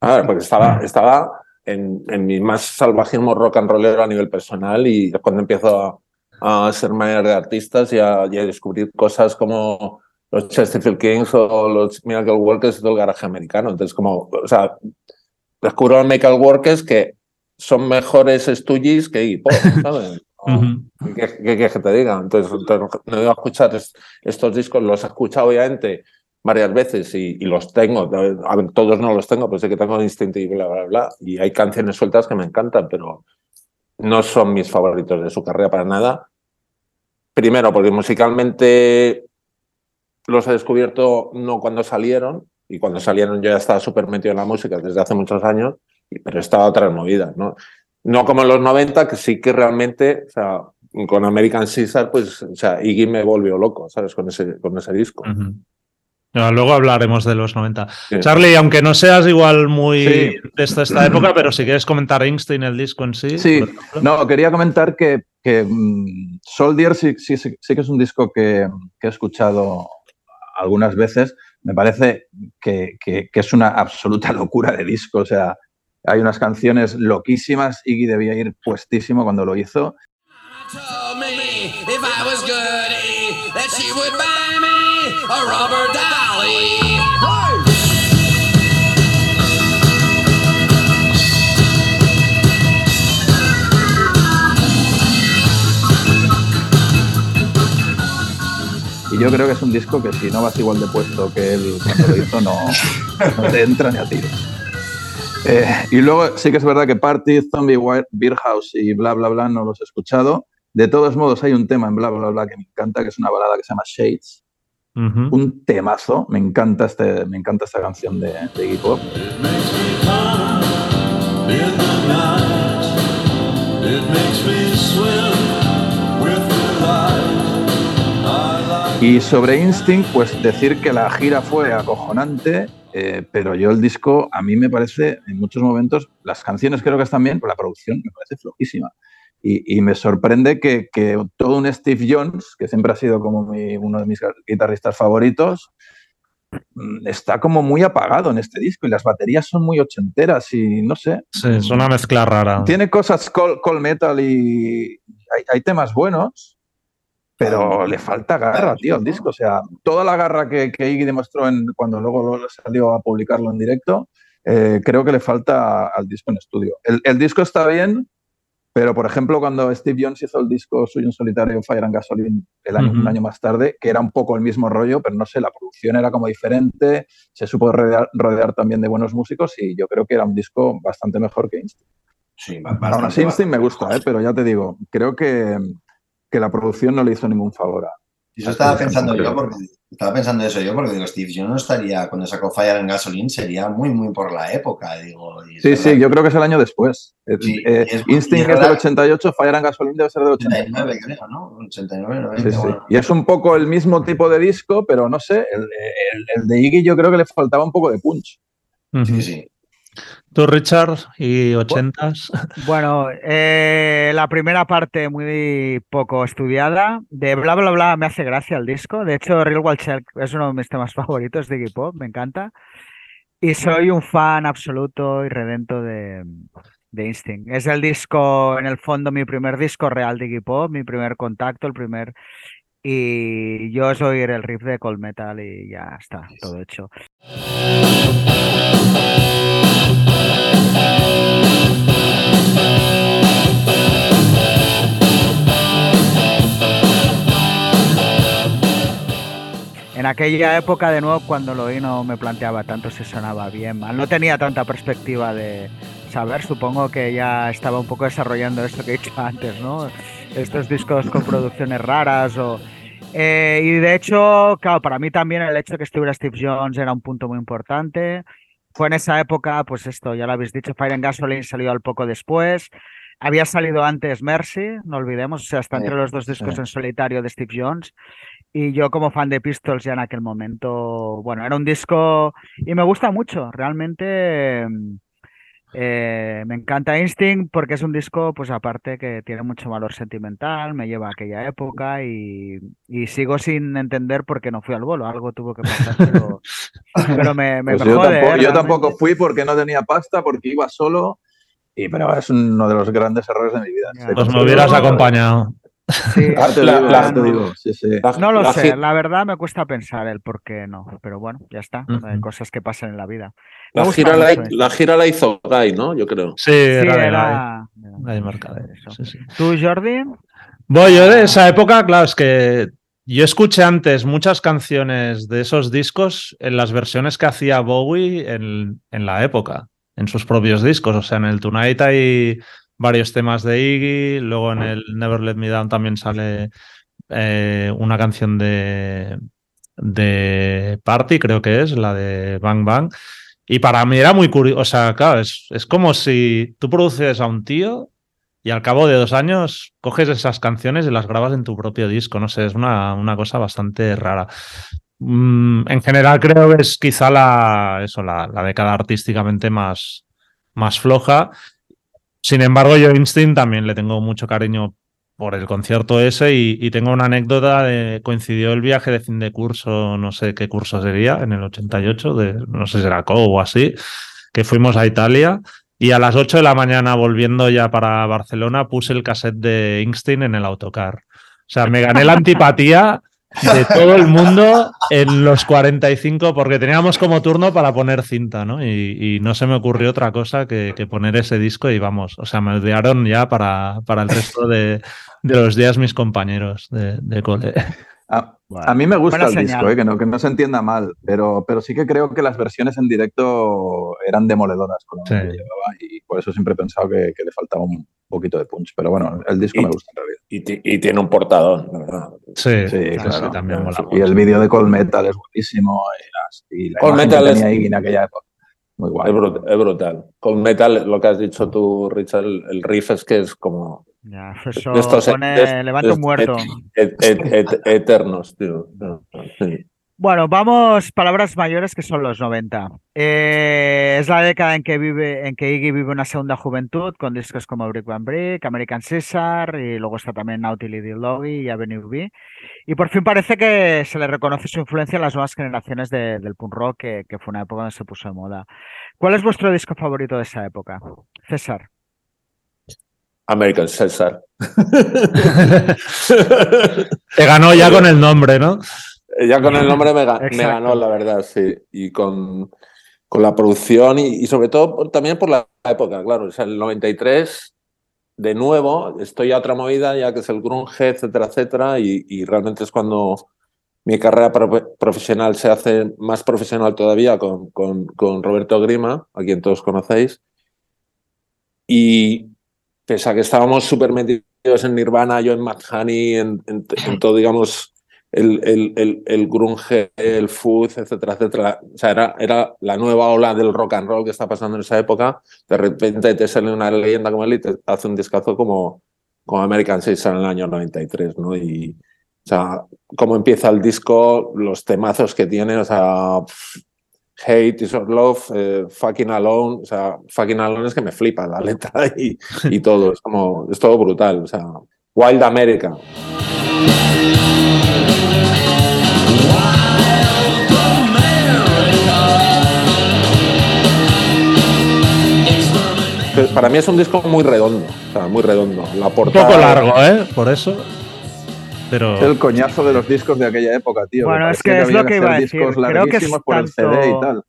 A ver, porque estaba, estaba en, en mi más salvajismo rock and rollero a nivel personal y cuando empiezo a, a ser mayor de artistas y a, y a descubrir cosas como los Chesterfield Kings o los Miracle Workers y todo el garaje americano. Entonces, como, o sea, descubro a Miracle Workers que son mejores Stooges que Iggy Pop, ¿sabes? ¿Qué qué que te diga? Entonces, no iba a escuchar es- estos discos, los he escuchado obviamente varias veces y, los tengo. A todos no los tengo, pero sé que tengo Instinct y bla, bla, bla. Y hay canciones sueltas que me encantan, pero no son mis favoritos de su carrera para nada. Primero, porque musicalmente los he descubierto no cuando salieron, y cuando salieron yo ya estaba súper metido en la música desde hace muchos años, pero estaba otras movidas, ¿no? No como en los 90, que sí que realmente, o sea, con American Caesar, pues, o sea, Iggy me volvió loco, ¿sabes? Con ese, con ese disco. Ujú. Ya, Luego hablaremos de los 90. Sí. Charlie, aunque no seas igual muy Sí. de esta, esta época, pero si quieres comentar Einstein, el disco en sí. Sí, no, quería comentar que, que mm, Soldier sí, sí, sí, sí que es un disco que, que he escuchado algunas veces. Me parece que, que- que es una absoluta locura de disco. O sea, hay unas canciones loquísimas. Iggy debía ir puestísimo cuando lo hizo. Y yo creo que es un disco que si no vas igual de puesto que él cuando lo hizo, no, no te entra ni a tiros. Eh, y luego sí que es verdad que Party, Zombie Beer House y bla bla bla no los he escuchado. De todos modos, hay un tema en bla bla bla que me encanta, que es una balada que se llama Shades. Ujú. Un temazo, me encanta, este, me encanta esta canción de, de Iggy Pop. Y sobre Instinct, pues decir que la gira fue acojonante, eh, pero yo el disco a mí me parece, en muchos momentos, las canciones creo que están bien, pero la producción me parece flojísima. Y, y me sorprende que, que todo un Steve Jones, que siempre ha sido como mi- uno de mis guitarristas favoritos, mm, está como muy apagado en este disco y las baterías son muy ochenteras y no sé. Sí, es una mezcla rara. Tiene cosas col, col metal y hay, hay temas buenos, pero le falta garra, tío, al disco. O sea, toda la garra que, que Iggy demostró en, cuando luego lo- salió a publicarlo en directo, eh, creo que le falta al disco en estudio. El, el disco está bien, pero por ejemplo, cuando Steve Jones hizo el disco suyo en solitario, Fire and Gasoline, el año, un año más tarde, que era un poco el mismo rollo, pero no sé, la producción era como diferente, se supo rodear, rodear también de buenos músicos y yo creo que era un disco bastante mejor que Instinct. Sí, Aún así, Instinct me gusta, ¿eh? pero ya te digo, creo que, que la producción no le hizo ningún favor a. Eso estaba pensando yo, porque estaba pensando eso yo, porque digo, Steve, yo no estaría, cuando sacó Fire and Gasoline, sería muy, muy por la época, digo. y es Sí, sí, yo creo que es el año después. Sí, eh, es- Instinct es es del verdad- 88, Fire and Gasoline debe ser del 89. 89, creo, ¿no? 89, 90. Sí, sí. bueno. Y es un poco el mismo tipo de disco, pero no sé, el, el- el de Iggy yo creo que le faltaba un poco de punch. Sí, sí. Tú, Richard, y ochentas. Bueno, eh, la primera parte muy poco estudiada. De bla bla bla me hace gracia el disco. De hecho, Real Wild Shark es uno de mis temas favoritos de Iggy Pop, me encanta. Y soy un fan absoluto y redento de, de Instinct. Es el disco, en el fondo, mi primer disco real de Iggy Pop, mi primer contacto, el primer. Y yo os oír el riff de Cold Metal y ya está, todo hecho. En aquella época, de nuevo, cuando lo oí, no me planteaba tanto si sonaba bien, mal. No tenía tanta perspectiva de saber. Supongo que ya estaba un poco desarrollando esto que he dicho antes, ¿no? Estos discos con producciones raras o... Eh, y de hecho, claro, para mí también el hecho de que estuviera Steve Jones era un punto muy importante. Fue en esa época, pues esto, ya lo habéis dicho, Fire and Gasoline salió al poco después. Había salido antes Mercy, no olvidemos, o sea, está entre los dos discos en solitario de Steve Jones. Y yo como fan de Pistols ya en aquel momento, bueno, era un disco y me gusta mucho, realmente. Eh, me encanta Instinct porque es un disco, pues aparte que tiene mucho valor sentimental, me lleva a aquella época y, y sigo sin entender por qué no fui al bolo. Algo tuvo que pasar, pero, pero me, me, Pues me yo, jode, tampoco, ¿eh? yo tampoco fui porque no tenía pasta, porque iba solo. Y, pero es uno de los grandes errores de mi vida. Pues me hubieras acompañado. Sí, Ah, te La- digo, la- te digo, sí, sí. La- no lo la sé, la verdad me cuesta pensar el por qué no, pero bueno, ya está, hay Ujú. cosas que pasan en la vida. La gira la, mucho esto. la gira la hizo Guy, ¿no? Yo creo. Sí, Sí, era era... Guy Mercader, Eso. sí, sí. ¿Tú, Jordi? Voy, yo de esa época, claro, es que yo escuché antes muchas canciones de esos discos en las versiones que hacía Bowie en, en la época, en sus propios discos. O sea, en el Tonight hay varios temas de Iggy, luego en el Never Let Me Down también sale eh, una canción de, de Party, creo que es, la de Bang Bang. Y para mí era muy curioso, o sea, claro, es, es como si tú produces a un tío y al cabo de dos años coges esas canciones y las grabas en tu propio disco. No sé, es una, una cosa bastante rara. Mm, en general creo que es quizá la, eso, la, la década artísticamente más, más floja. Sin embargo, yo a Instinct también le tengo mucho cariño por el concierto ese y, y tengo una anécdota de coincidió el viaje de fin de curso, no sé qué curso sería, en el 88, de, no sé si era CO o así, que fuimos a Italia y a las 8 de la mañana volviendo ya para Barcelona puse el cassette de Instinct en el autocar. O sea, me gané la antipatía de todo el mundo en los 45 porque teníamos como turno para poner cinta, ¿no? Y, no se me ocurrió otra cosa que, poner ese disco y vamos, o sea, me odiaron ya para, para el resto de, de los días mis compañeros de, cole. A, Bueno, a mí me gusta buena el disco, eh, que, no, que no se entienda mal, pero, pero sí que creo que las versiones en directo eran demoledoras con lo Sí. que llevaba y por eso siempre he pensado que, que le faltaba un poquito de punch. Pero bueno, el disco Y- me gusta en realidad. Y, ti- y tiene un portadón, la verdad. Sí, Sí, claro. sí, también mola Y el vídeo de Cold Metal es buenísimo. Y, las- y la Cold Metal que es- tenía Iggy en aquella época. Muy guay. Es, brut- es brutal. Con Metal, lo que has dicho tú, Richard, el, el riff es que es como. Ya, eso estos- pone, estos- levanta un muerto. et- et- et- eternos, tío. Sí. Bueno, vamos, palabras mayores que son los 90. Eh, es la década en que vive, en que Iggy vive una segunda juventud con discos como Brick Van Brick, American Caesar y luego está también Naughty Logi y Avenue B. Y por fin parece que se le reconoce su influencia en las nuevas generaciones de- del punk rock, que, que fue una época donde se puso de moda. ¿Cuál es vuestro disco favorito de esa época? César. American César. Te ganó ya con el nombre, ¿no? Ya con el nombre me, me ganó, la verdad, sí. Y con, con la producción y, y sobre todo también por la época, claro. O sea, el 93, de nuevo, estoy a otra movida, ya que es el grunge, etcétera, etcétera. Y, y realmente es cuando mi carrera pro- profesional se hace más profesional todavía con, con, con Roberto Grima, a quien todos conocéis. Y pese a que estábamos súper metidos en Nirvana, yo en Mad Honey, en, en- en todo, digamos, el, el, el, el grunge, el fuzz, etcétera, etcétera. O sea, era, era la nueva ola del rock and roll que está pasando en esa época. De repente te sale una leyenda como él y te hace un discazo como, como American Caesar en el año 93, ¿no? Y, o sea, cómo empieza el disco, los temazos que tiene, o sea, pff, Hate is or Love, eh, Fucking Alone, o sea, Fucking Alone es que me flipa la letra y, y todo, es como, es todo brutal, o sea, Wild America. Entonces, Para mí es un disco muy redondo, o sea, muy redondo. La Un portada, poco largo, ¿eh? Por eso. Pero. Es el coñazo de los discos de aquella época, tío. Bueno, me es que es lo que iba a decir. Creo que es por el tanto- CD y tal.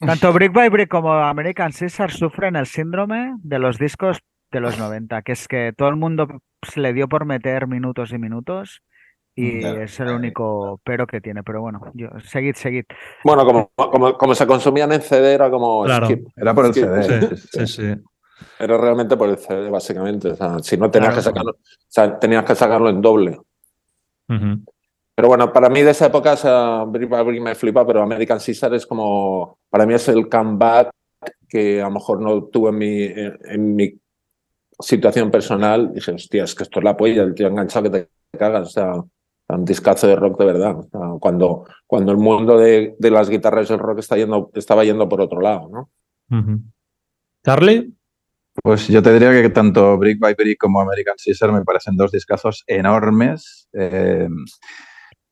Tanto Brick by Brick como American Caesar sufren el síndrome de los discos de los 90, que es que todo el mundo se le dio por meter minutos y minutos y Claro, es el claro. único pero que tiene. Pero bueno, yo, seguid, seguid. Bueno, como, como, como se consumían en CD, era como Claro. skip. Era por el skip. CD. Sí, sí, sí. Era realmente por el CD, básicamente. O sea, si no tenías Claro. que sacarlo, o sea, tenías que sacarlo en doble. Ujú. Pero bueno, para mí de esa época, o sea, me flipa, pero American Caesar es como, para mí es el comeback que a lo mejor no tuve en mi, en, en mi situación personal. Dije, hostia, es que esto es la polla, el tío enganchado que te cagas, o sea, un discazo de rock de verdad. O sea, cuando, cuando el mundo de, de las guitarras del rock está yendo, estaba yendo por otro lado, ¿no? Ujú. Charlie. Pues yo te diría que tanto Brick by Brick como American Caesar me parecen dos discazos enormes. Eh,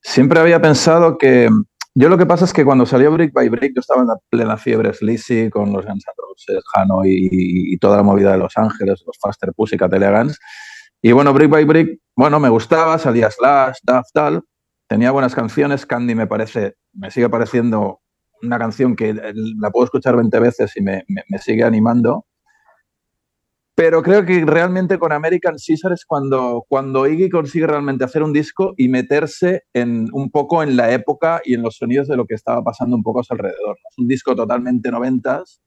siempre había pensado que. Yo lo que pasa es que cuando salió Brick by Brick, yo estaba en la plena fiebre Sleazy con los Guns N' Roses, Hano y, toda la movida de Los Ángeles, los Faster Pussycat Elegance. Y bueno, Brick by Brick, bueno, me gustaba, salía Slash, Duff, tal. Tenía buenas canciones. Candy me parece, me sigue pareciendo una canción que la puedo escuchar 20 veces y me sigue animando. Pero creo que realmente con American Caesar es cuando, cuando Iggy consigue realmente hacer un disco y meterse en, un poco en la época y en los sonidos de lo que estaba pasando un poco a su alrededor. Es un disco totalmente noventas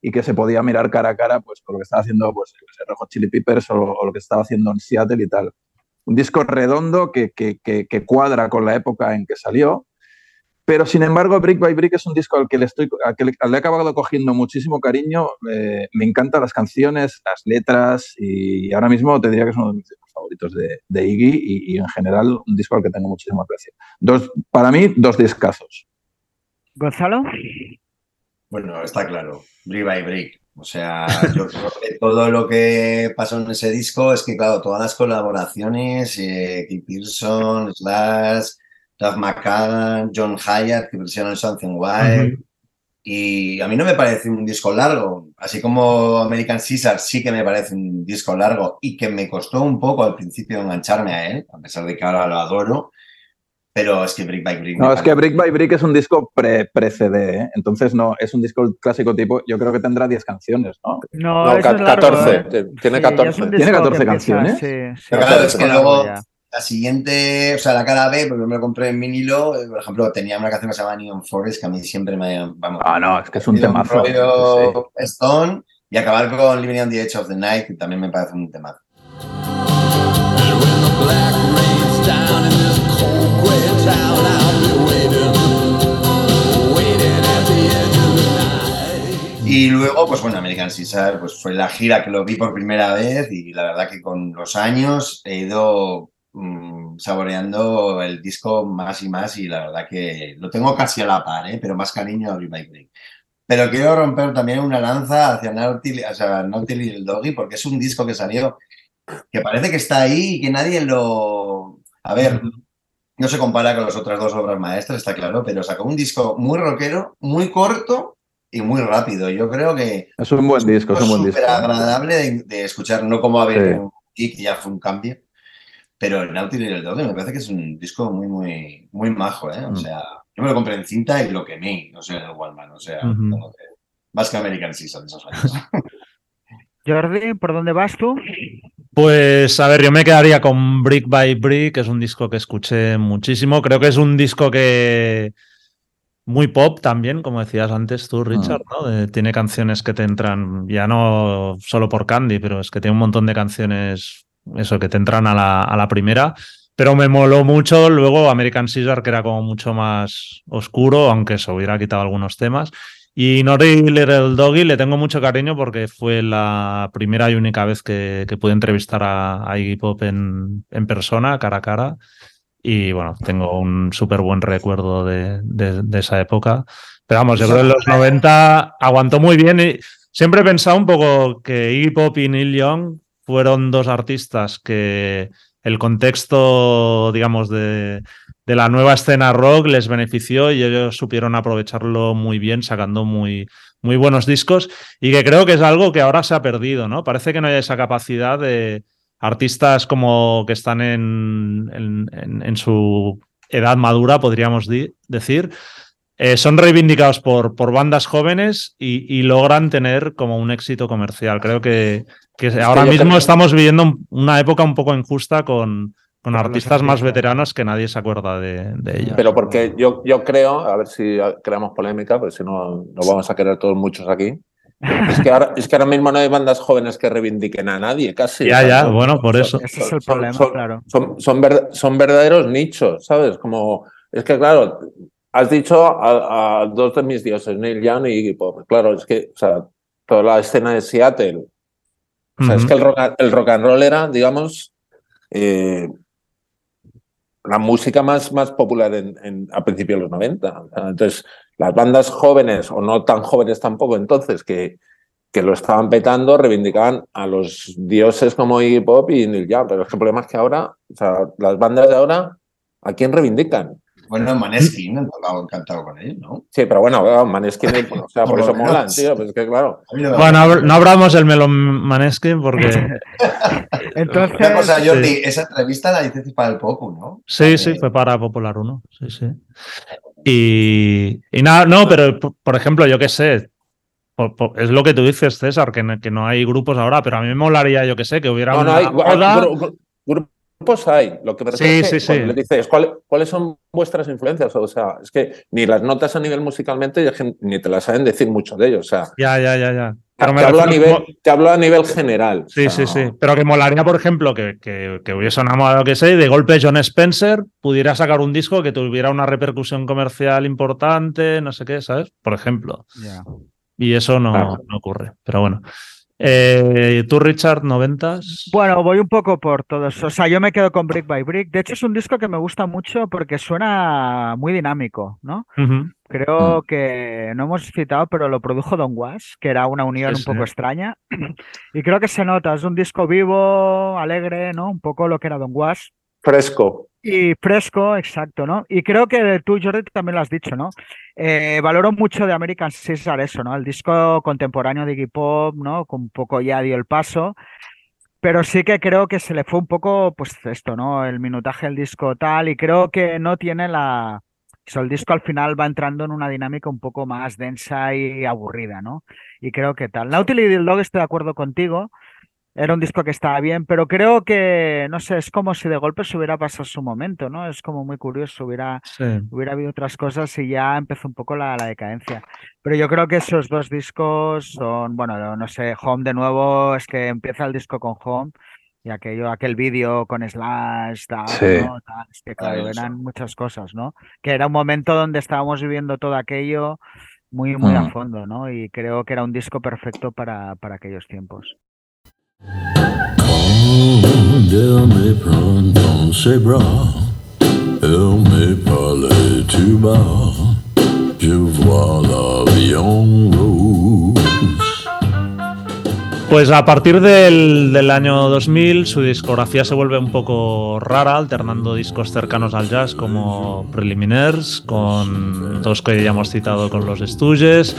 y que se podía mirar cara a cara pues, con lo que estaba haciendo pues, Hot Chili Peppers o, lo que estaba haciendo en Seattle y tal. Un disco redondo que- que- que cuadra con la época en que salió, pero sin embargo, Brick by Brick es un disco al que le, estoy, al que le, le he acabado cogiendo muchísimo cariño. Eh, me encantan las canciones, las letras y ahora mismo te diría que es uno de mis discos favoritos de, de Iggy y, y en general un disco al que tengo muchísimo aprecio. Dos, para mí, dos discazos. Gonzalo. Bueno, está claro, brick by brick. O sea, yo creo que todo lo que pasó en ese disco es que, claro, todas las colaboraciones, eh, Keith Pearson, Slash, Duff McCagan, John Hyatt, que versionan Something Wild. Y a mí no me parece un disco largo, así como American Caesar sí que me parece un disco largo y que me costó un poco al principio engancharme a él, a pesar de que ahora lo adoro, pero es que Brick by Brick... No, es que Brick by Brick es un disco pre- pre-CD, ¿eh? entonces no, es un disco clásico tipo, yo creo que tendrá 10 canciones, ¿no? No, No, es largo, 14, ¿eh? tiene Sí, ya es 14. ¿Tiene disco 14 que empieza, canciones? sí, sí, Pero claro, es que luego ya. La siguiente, o sea, la cara B, porque me lo compré en vinilo, eh, por ejemplo, tenía una canción que se llama Neon Forest, que a mí siempre me... Vamos, Ah, no, es que es un temazo. rollo Stone, y acabar con Living on the Edge of the Night, que también me parece un night. Y luego, pues bueno, American Caesar, pues fue la gira que lo vi por primera vez y la verdad que con los años he ido mm, saboreando el disco más y más y la verdad que lo tengo casi a la par, ¿eh? pero más cariño a Brick. Pero quiero romper también una lanza hacia Naughty, o sea, Naughty Little Doggy porque es un disco que salió que parece que está ahí y que nadie lo... A ver, no se compara con las otras dos obras maestras, está claro, pero sacó un disco muy rockero, muy corto y muy rápido. Yo creo que Es un buen disco, es un buen disco. súper agradable de, de escuchar, no como a ver Sí. un kick, que ya fue un cambio, pero el Naughty Little Dog me parece que es un disco muy, muy, muy majo, ¿eh? O Mm. sea, yo me lo compré en cinta y lo quemé, o sea, en el Walmart, o sea, como que- más que American Season esos años. Jordi, ¿por dónde vas tú? Pues a ver, yo me quedaría con Brick by Brick, que es un disco que escuché muchísimo. Creo que es un disco que muy pop también, como decías antes tú, Richard, ¿no? De- tiene canciones que te entran, ya no solo por Candy, pero es que tiene un montón de canciones, eso, que te entran a la, a la primera. Pero me moló mucho luego American Caesar, que era como mucho más oscuro, aunque se hubiera quitado algunos temas. Y Naughty Little Doggy le tengo mucho cariño porque fue la primera y única vez que, que pude entrevistar a, a Iggy Pop en, en persona, cara a cara. Y bueno, tengo un súper buen recuerdo de, de- de esa época. Pero vamos, yo creo que en los 90 aguantó muy bien. Y siempre he pensado un poco que Iggy Pop y Neil Young fueron dos artistas que el contexto, digamos, de, de la nueva escena rock les benefició y ellos supieron aprovecharlo muy bien, sacando muy, muy buenos discos y que creo que es algo que ahora se ha perdido, ¿no? Parece que no hay esa capacidad de artistas como que están en, en- su edad madura, podríamos decir. eh, son reivindicados por, por bandas jóvenes y logran tener como un éxito comercial. Creo que, que ahora mismo creo- estamos viviendo un- una época un poco injusta con, con artistas más veteranos que nadie se acuerda de, de ellos. Pero porque yo, yo creo, a ver si creamos polémica, porque si no nos vamos a querer todos muchos aquí. Es que, ahora, es que ahora mismo no hay bandas jóvenes que reivindiquen a nadie, casi. Ya, sea, ya, son- bueno, por eso. Ese es el son- problema, son- claro. Son, son, ver- son verdaderos nichos, ¿sabes? Como, es que claro, has dicho a, a dos de mis dioses, Neil Young y Iggy Pop. Claro, es que, o sea, toda la escena de Seattle. O sea, es que el rock, and- el rock and roll era, digamos, eh, la música más, más popular en, en- a principios de los 90. O sea, entonces, las bandas jóvenes, o no tan jóvenes tampoco entonces, que, que lo estaban petando, reivindicaban a los dioses como Iggy Pop y Neil Young. Pero es que el problema es que ahora, o sea, las bandas de ahora, ¿a quién reivindican? Bueno, Maneskin, han tocado encantado con ellos, ¿no? Sí, pero bueno, Maneskin, o sea, por Por eso molan, tío. Pues es que claro. Bueno, no abramos el Melon Maneskin porque. Entonces, Una cosa, Jordi, Sí. esa entrevista la hiciste para el Popu, ¿no? Sí, sí, Eh, fue para Popular 1. Sí, sí. Y, y nada, no, pero por, ejemplo, yo qué sé. es lo que tú dices, César, que no, que no hay grupos ahora, pero a mí me molaría, yo qué sé, que hubiera No, una hay, hay boda- gru- gru- grupos hay. Lo que me Sí, refiero es sí, que sí. cuando le dices ¿cuál- cuáles son vuestras influencias, o sea, es que ni las notas a nivel musicalmente ni te las saben decir mucho de ellos. O sea, Ya, ya, ya, ya. te Pero me hablo, a nivel, como- te hablo a nivel general. o Sí, sea, sí, sí. Pero que molaría, por ejemplo, que, que, que hubiese una moda, lo que sé, y de golpe John Spencer pudiera sacar un disco que tuviera una repercusión comercial importante, no sé qué, ¿sabes? Por ejemplo. Ya. Y eso no, Claro. no ocurre. Pero bueno. Eh, ¿Tú, Richard, noventas? Bueno, voy un poco por todos. O sea, yo me quedo con Brick by Brick. De hecho, es un disco que me gusta mucho porque suena muy dinámico, ¿no? Creo que no hemos citado, pero lo produjo Don Was, que era una unión Sí, un poco sí. extraña. Y creo que se nota, es un disco vivo, alegre, ¿no? Un poco lo que era Don Was. Fresco. Y fresco, exacto, ¿no? Y creo que tú, Jordi, también lo has dicho, ¿no? Eh, valoro mucho de American Caesar eso, ¿no? El disco contemporáneo de Iggy Pop, ¿no? Con un poco ya dio el paso. Pero sí que creo que se le fue un poco, pues esto, ¿no? El minutaje del disco tal, y creo que no tiene la. o sea, el disco al final va entrando en una dinámica un poco más densa y aburrida, ¿no? Y creo que tal. Naughty Little Dog estoy de acuerdo contigo. Era un disco que estaba bien, pero creo que, no sé, es como si de golpe se hubiera pasado su momento, ¿no? Es como muy curioso, hubiera, Sí. hubiera habido otras cosas y ya empezó un poco la, la decadencia. Pero yo creo que esos dos discos son, bueno, no sé, Home de nuevo, es que empieza el disco con Home y aquello, aquel vídeo con Slash, tal, Sí. ¿no? Tal, es que claro, eran muchas cosas, ¿no? Que era un momento donde estábamos viviendo todo aquello muy, muy a Mm. fondo, ¿no? Y creo que era un disco perfecto para, para aquellos tiempos. Pues a partir del, del año 2000 su discografía se vuelve un poco rara, alternando discos cercanos al jazz como Preliminaires, con dos que ya hemos citado con los Stooges,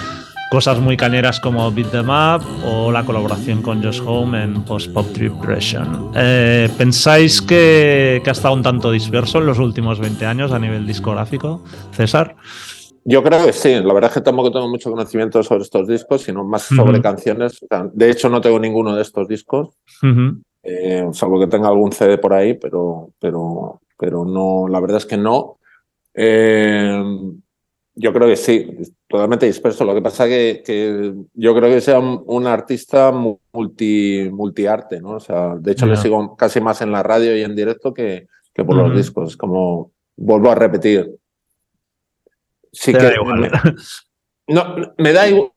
cosas muy cañeras como Beat Them Up o la colaboración con Josh Home en Post Pop Depression. Eh, ¿Pensáis que, que ha estado un tanto disperso en los últimos 20 años a nivel discográfico, César? Yo creo que sí, la verdad es que tampoco tengo mucho conocimiento sobre estos discos, sino más sobre canciones. O sea, De hecho, no tengo ninguno de estos discos, eh, salvo que tenga algún CD por ahí, pero, pero, pero no, la verdad es que no. Eh, yo creo que sí, totalmente disperso. Lo que pasa que, que yo creo que sea un, un artista mu- multi, multiarte, ¿no? O sea, de hecho le sigo casi más en la radio y en directo que, que por los discos. Como vuelvo a repetir. Sí Te que da igual. me- no, me da igual.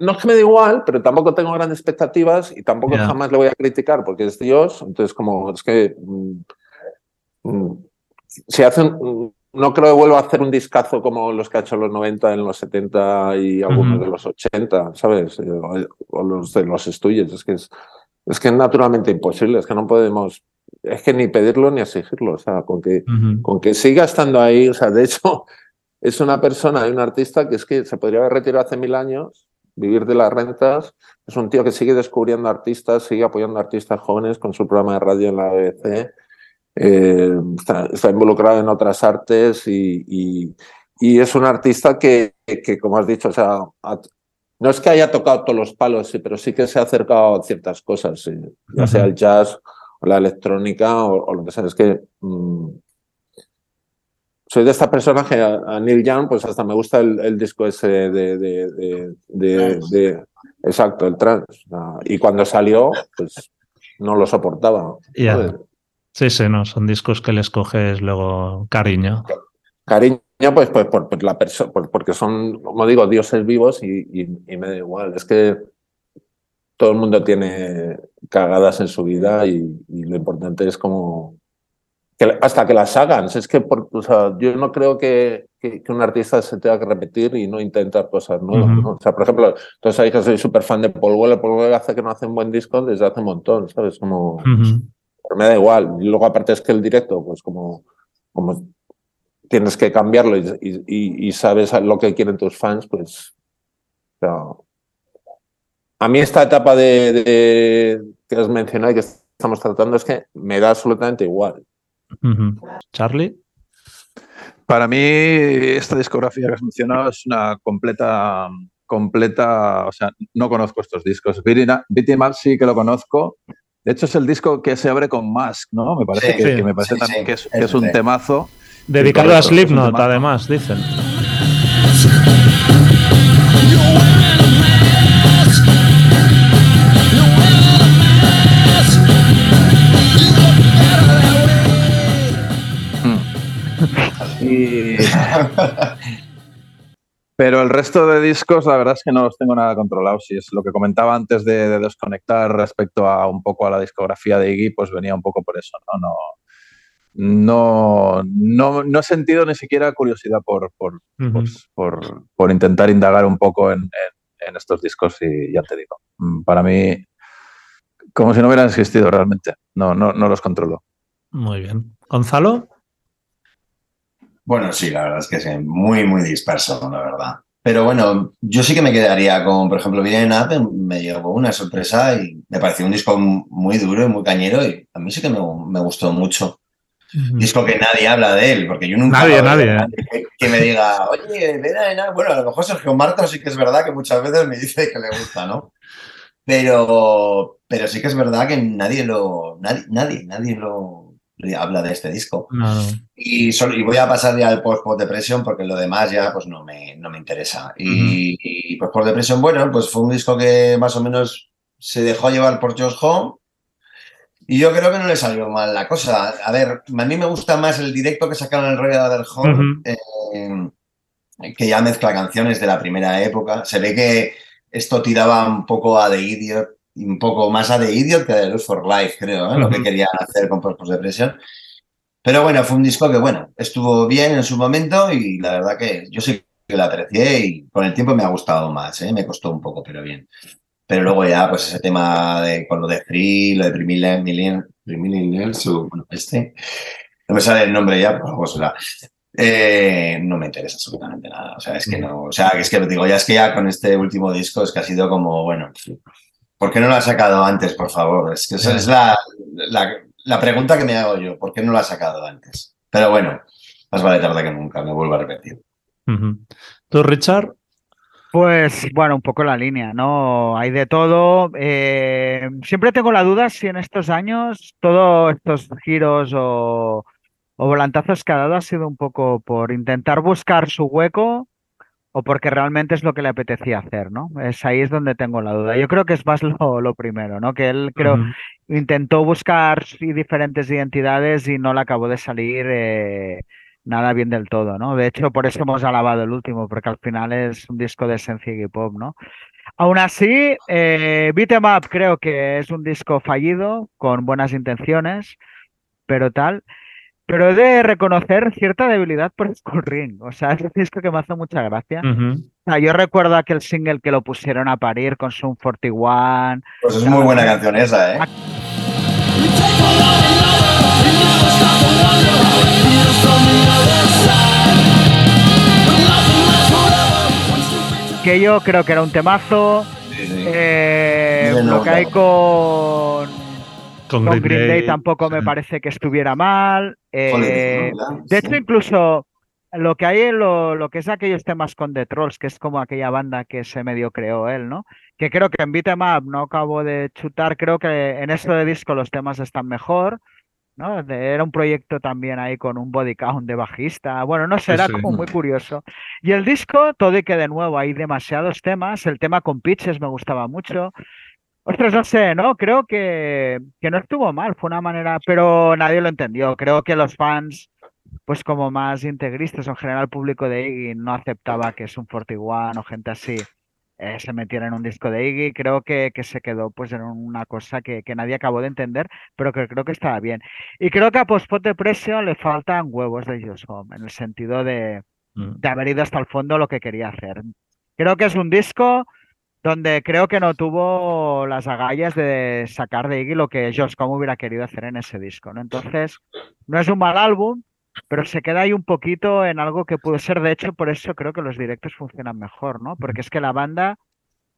No es que me da igual, pero tampoco tengo grandes expectativas y tampoco jamás le voy a criticar porque es Dios. Entonces, como es que mm, mm, si hacen, mm, no creo que vuelva a hacer un discazo como los que ha hecho en los 90, en los 70 y algunos de los 80, ¿sabes? Eh, O, o los de los estudios. Es que es, es que es naturalmente imposible, es que no podemos, es que ni pedirlo ni exigirlo. O sea, con que, con que siga estando ahí, o sea, de hecho, es una persona y un artista que es que se podría haber retirado hace mil años, vivir de las rentas. Es un tío que sigue descubriendo artistas, sigue apoyando a artistas jóvenes con su programa de radio en la BBC. Eh, está, está involucrado en otras artes y, y- y es un artista que, que, como has dicho, o sea, ha- no es que haya tocado todos los palos, pero sí que se ha acercado a ciertas cosas, sí, ya sea el jazz o la electrónica o, o lo que sea. Es que mm, soy de estas personas que a, a Neil Young, pues hasta me gusta el, el disco ese de, de, de, de- de- exacto, el trance. Ah, Y cuando salió, pues no lo soportaba. Sí, sí, no, son discos que les coges luego cariño. Cariño, pues, pues por, por la persona, porque son, como digo, dioses vivos y, y- y me da igual. Es que todo el mundo tiene cagadas en su vida y, y lo importante es como que hasta que las hagan. Es que por- o sea, yo no creo que, que- que un artista se tenga que repetir y no intentar cosas nuevas. O sea, por ejemplo, entonces sabéis que soy súper fan de Paul Weller. Paul Weller hace que no hace un buen disco desde hace un montón, ¿sabes? Como. Pero me da igual. Y luego, aparte, es que el directo, pues como, como tienes que cambiarlo y, y- y- sabes lo que quieren tus fans, pues. a mí, esta etapa de, de- que has mencionado y que estamos tratando es que me da absolutamente igual. Charlie. Para mí, esta discografía que has mencionado es una completa, completa, o sea, no conozco estos discos. Beat 'Em Up sí que lo conozco. De hecho, es el disco que se abre con Mask, ¿no? Me parece, Sí, que, sí, que me parece sí, también sí, que es, que es un temazo. Dedicado a Slipknot, además, dicen. Y- Pero el resto de discos, la verdad es que no los tengo nada controlados. Si es lo que comentaba antes de, de desconectar respecto a un poco a la discografía de Iggy, pues venía un poco por eso, ¿no? No, no, no, no he sentido ni siquiera curiosidad por, pues, por, por intentar indagar un poco en, en- en estos discos y ya te digo, mm, para mí, como si no hubieran existido realmente. No, no, no los controlo. Muy bien. Gonzalo. Bueno, sí, la verdad es que sí, muy, muy disperso, la verdad. Pero bueno, yo sí que me quedaría con, por ejemplo, Viene Up, me llevó una sorpresa y me pareció un disco muy duro y muy cañero y a mí sí que me, me gustó mucho. Disco que nadie habla de él, porque yo nunca... Nadie, nadie. Que, que me diga, oye, Viene Up, bueno, a lo mejor Sergio Marta sí que es verdad que muchas veces me dice que le gusta, ¿no? Pero, pero sí que es verdad que nadie lo, nadie, nadie, nadie lo habla de este disco. No. Y, solo- y voy a pasar ya al post-post depression porque lo demás ya pues no me, no me interesa. Y, y pues post depression, bueno, pues fue un disco que más o menos se dejó llevar por Josh Home. Y yo creo que no le salió mal la cosa. A ver, a mí me gusta más el directo que sacaron en el Royal del Home, eh, que ya mezcla canciones de la primera época. Se ve que esto tiraba un poco a The Idiot, un poco más a The Idiot que a The for Life, creo, ¿eh? lo que querían hacer con Post Depression. Pero bueno, fue un disco que, bueno, estuvo bien en su momento y la verdad que yo sí que lo aprecié y con el tiempo me ha gustado más, ¿eh? me costó un poco, pero bien. Pero luego ya, pues ese tema de, con lo de Free, lo de Primillen, Millen, Primillen, su, bueno, este, no me sale el nombre ya, pero algo será. Eh, no me interesa absolutamente nada. O sea, es que no, o sea, es que digo, ya es que ya con este último disco es que ha sido como, bueno, ¿por qué no lo ha sacado antes, por favor? Es que esa es la, la, la pregunta que me hago yo, ¿por qué no lo ha sacado antes? Pero bueno, más vale tarde que nunca, me vuelvo a repetir. ¿Tú, Richard? Pues bueno, un poco la línea, ¿no? Hay de todo. Eh, siempre tengo la duda si en estos años todos estos giros o, o volantazos que ha dado ha sido un poco por intentar buscar su hueco o porque realmente es lo que le apetecía hacer, ¿no? Es ahí es donde tengo la duda. Yo creo que es más lo, lo primero, ¿no? Que él creo intentó buscar diferentes identidades y no le acabó de salir eh, nada bien del todo, ¿no? De hecho, por eso hemos alabado el último, porque al final es un disco de esencia y pop, ¿no? Aún así, eh, Beat 'Em Up creo que es un disco fallido, con buenas intenciones, pero tal. Pero he de reconocer cierta debilidad por Skull Ring. O sea, es un disco que me hace mucha gracia. O sea, yo recuerdo aquel single que lo pusieron a parir con Sum 41. Pues es muy buena canción esa, ¿eh? que yo creo que era un temazo. Sí, sí. Eh, lo que hay con, Con con Green Green Day Day, tampoco me parece que estuviera mal. Eh, de hecho, incluso lo que hay en lo, lo que es aquellos temas con The Trolls, que es como aquella banda que se medio creó él, ¿no? Que creo que en Beat 'Em Up no acabo de chutar, creo que en eso de disco los temas están mejor. ¿no? De- Era un proyecto también ahí con un body count de bajista. Bueno, no sé, Sí, era sí. como muy curioso. Y el disco, todo y que de nuevo hay demasiados temas. El tema con Pitches me gustaba mucho. Ostras, no sé, ¿no? Creo que, que no estuvo mal, fue una manera, pero nadie lo entendió. Creo que los fans, pues como más integristas, o en general el público de Iggy no aceptaba que es un 41 o gente así, eh, se metiera en un disco de Iggy. Creo que, que se quedó pues en una cosa que, que nadie acabó de entender, pero que creo que estaba bien. Y creo que a Post-Pot Depression le faltan huevos de Just Home, en el sentido de, Mm. de haber ido hasta el fondo lo que quería hacer. Creo que es un disco donde creo que no tuvo las agallas de sacar de Iggy lo que Josh Como hubiera querido hacer en ese disco, ¿no? Entonces, no es un mal álbum, pero se queda ahí un poquito en algo que pudo ser, de hecho, por eso creo que los directos funcionan mejor, ¿no? Porque es que la banda,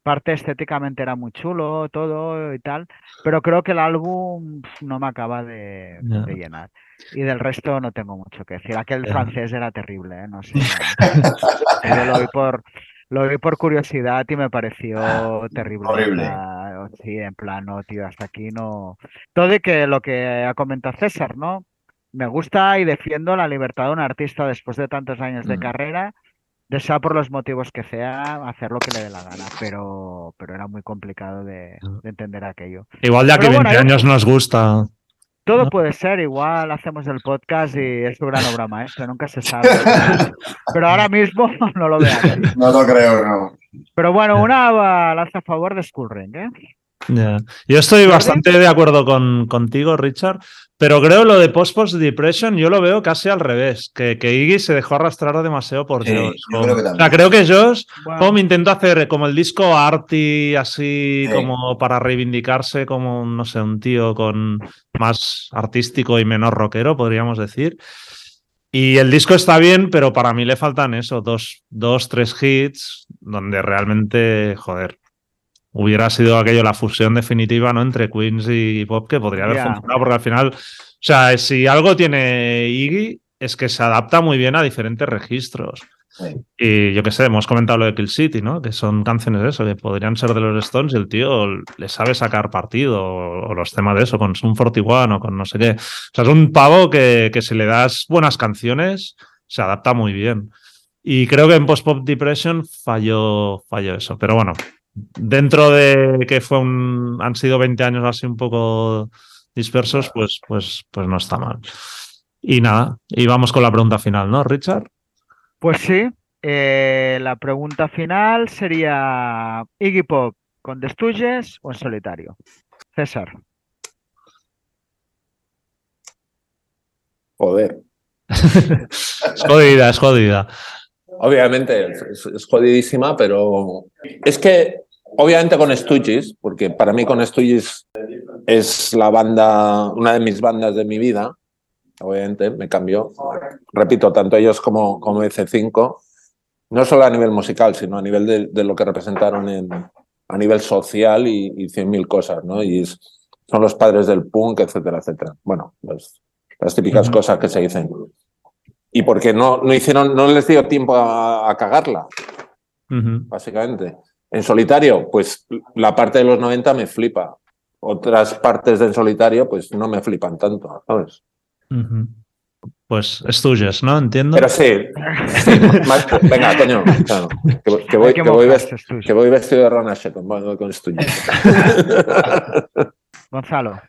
parte estéticamente era muy chulo, todo y tal, pero creo que el álbum no me acaba de, llenar. Y del resto no tengo mucho que decir. Aquel francés era terrible, ¿eh? No sé. Yo lo vi por, lo vi por curiosidad y me pareció terrible. o Horrible. sí, en plan, no, tío, hasta aquí no. Todo y que lo que ha comentado César, ¿no? Me gusta y defiendo la libertad de un artista después de tantos años de Mm. carrera, de sea por los motivos que sea, hacer lo que le dé la gana, pero, pero era muy complicado de, de entender aquello. Igual ya que Pero bueno, 20 yo- años nos gusta. Todo ¿no? puede ser, igual hacemos el podcast y es su gran obra maestra, nunca se sabe. Pero ahora mismo no lo veo. No lo creo, no. Pero bueno, una balanza a favor de Skull Ring, ¿eh? Ya. Yo estoy bastante de acuerdo con, contigo, Richard, pero creo lo de Post Post Depression yo lo veo casi al revés, que, que Iggy se dejó arrastrar demasiado por Sí, Josh. yo Homme. creo que o sea, creo que Josh Home intentó hacer como el disco arty, así Sí. como para reivindicarse como, no sé, un tío con más artístico y menos rockero, podríamos decir. Y el disco está bien, pero para mí le faltan eso, dos, dos, tres hits, donde realmente, joder, hubiera sido aquello la fusión definitiva, ¿no? Entre Queens y Pop, que podría haber Ya. funcionado, porque al final, o sea, si algo tiene Iggy, es que se adapta muy bien a diferentes registros. Sí. Y yo qué sé, hemos comentado lo de Kill City, ¿no? Que son canciones de eso, que podrían ser de los Stones y el tío le sabe sacar partido, o, o los temas de eso, con Sun 41 o con no sé qué. O sea, es un pavo que, que si le das buenas canciones, se adapta muy bien. Y creo que en Post Pop Depression falló, falló eso. Pero bueno, dentro de que fue un, han sido 20 años así un poco dispersos, pues, pues, pues no está mal. Y nada, y vamos con la pregunta final, ¿no, Richard? pues sí, eh, la pregunta final sería Iggy Pop con The Stooges o en solitario. César. Joder. Es jodida, es jodida. Obviamente es, es jodidísima, pero es que obviamente con Stooges, porque para mí con Stooges es la banda, una de mis bandas de mi vida, obviamente me cambió. Repito, tanto ellos como, como EC5, no solo a nivel musical, sino a nivel de, de lo que representaron en, a nivel social y, y cien mil cosas, ¿no? Y es- son los padres del punk, etcétera, etcétera. Bueno, pues las típicas cosas que se dicen. Y porque no, no hicieron, no les dio tiempo a, a cagarla, básicamente. En solitario, pues la parte de los 90 me flipa. Otras partes de en solitario, pues no me flipan tanto, ¿sabes? Pues Stooges, ¿no? Entiendo. Pero sí, sí, más- venga, coño, claro, que, que voy, que voy que vestido de Ron Asheton, bueno, con Gonzalo.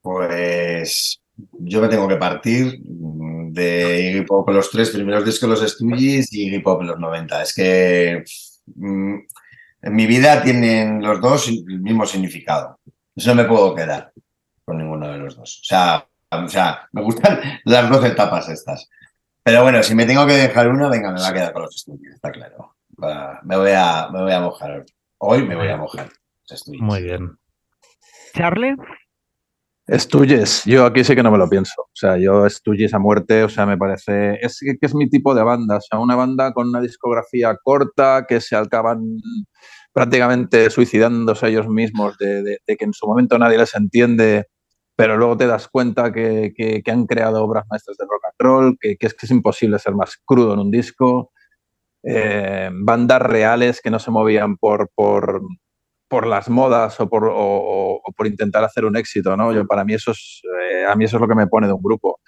Pues yo me tengo que partir de Iggy Pop los tres primeros discos, los Stooges y Iggy Pop los 90. Es que mm, en mi vida tienen los dos el mismo significado. No me puedo quedar con ninguno de los dos. O sea, o sea, me gustan las dos etapas estas. Pero bueno, si me tengo que dejar una, venga, me va a quedar con los Stooges, está claro. Me voy a, me voy a mojar. Hoy me voy a mojar. Muy bien. Charlie. Stooges, yo aquí sí que no me lo pienso. O sea, yo Stooges a muerte, o sea, me parece. Es que es mi tipo de banda. O sea, una banda con una discografía corta que se acaban prácticamente suicidándose ellos mismos, de, de- de que en su momento nadie les entiende, pero luego te das cuenta que, que- que han creado obras maestras de rock and roll, que, que es que es imposible ser más crudo en un disco. Eh, bandas reales que no se movían por, por, por las modas o por, o- o- por intentar hacer un éxito, ¿no? Yo, para mí eso es, eh, a mí eso es lo que me pone de un grupo.